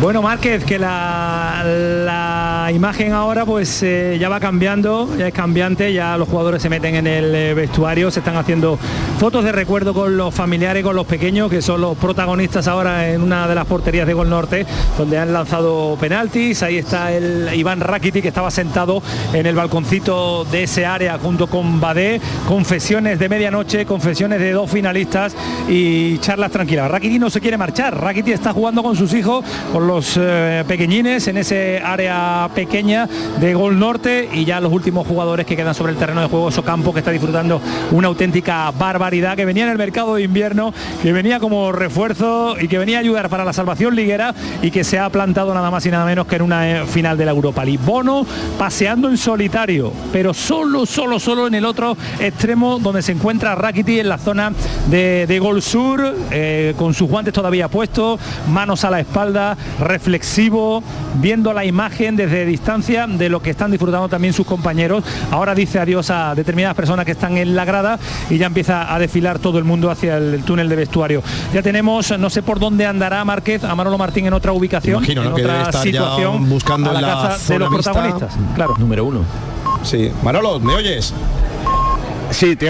Bueno, Márquez, que la, la la imagen ahora pues eh, ya va cambiando, ya es cambiante, ya los jugadores se meten en el eh, vestuario, se están haciendo fotos de recuerdo con los familiares, con los pequeños, que son los protagonistas ahora en una de las porterías de Gol Norte, donde han lanzado penaltis. Ahí está el Iván Rakiti que estaba sentado en el balconcito de ese área junto con Badé. Confesiones de medianoche, confesiones de dos finalistas y charlas tranquilas. Rakiti no se quiere marchar, Rakiti está jugando con sus hijos, con los eh, pequeñines en ese área de Gol Norte y ya los últimos jugadores que quedan sobre el terreno de juego, Ocampo que está disfrutando una auténtica barbaridad, que venía en el mercado de invierno, que venía como refuerzo y que venía a ayudar para la salvación liguera y que se ha plantado nada más y nada menos que en una eh, final de la Europa League. Bono paseando en solitario, pero solo, solo, solo en el otro extremo donde se encuentra Rakiti en la zona de, de Gol Sur, eh, con sus guantes todavía puestos, manos a la espalda, reflexivo, viendo la imagen desde distancia de lo que están disfrutando también sus compañeros. Ahora dice adiós a determinadas personas que están en la grada y ya empieza a desfilar todo el mundo hacia el túnel de vestuario. Ya tenemos, no sé por dónde andará Márquez, a Manolo Martín en otra ubicación,
Imagino,
en otra situación,
buscando
a la caza de los protagonistas. Claro.
Número uno.
Sí. Manolo, ¿me oyes?
Sí, te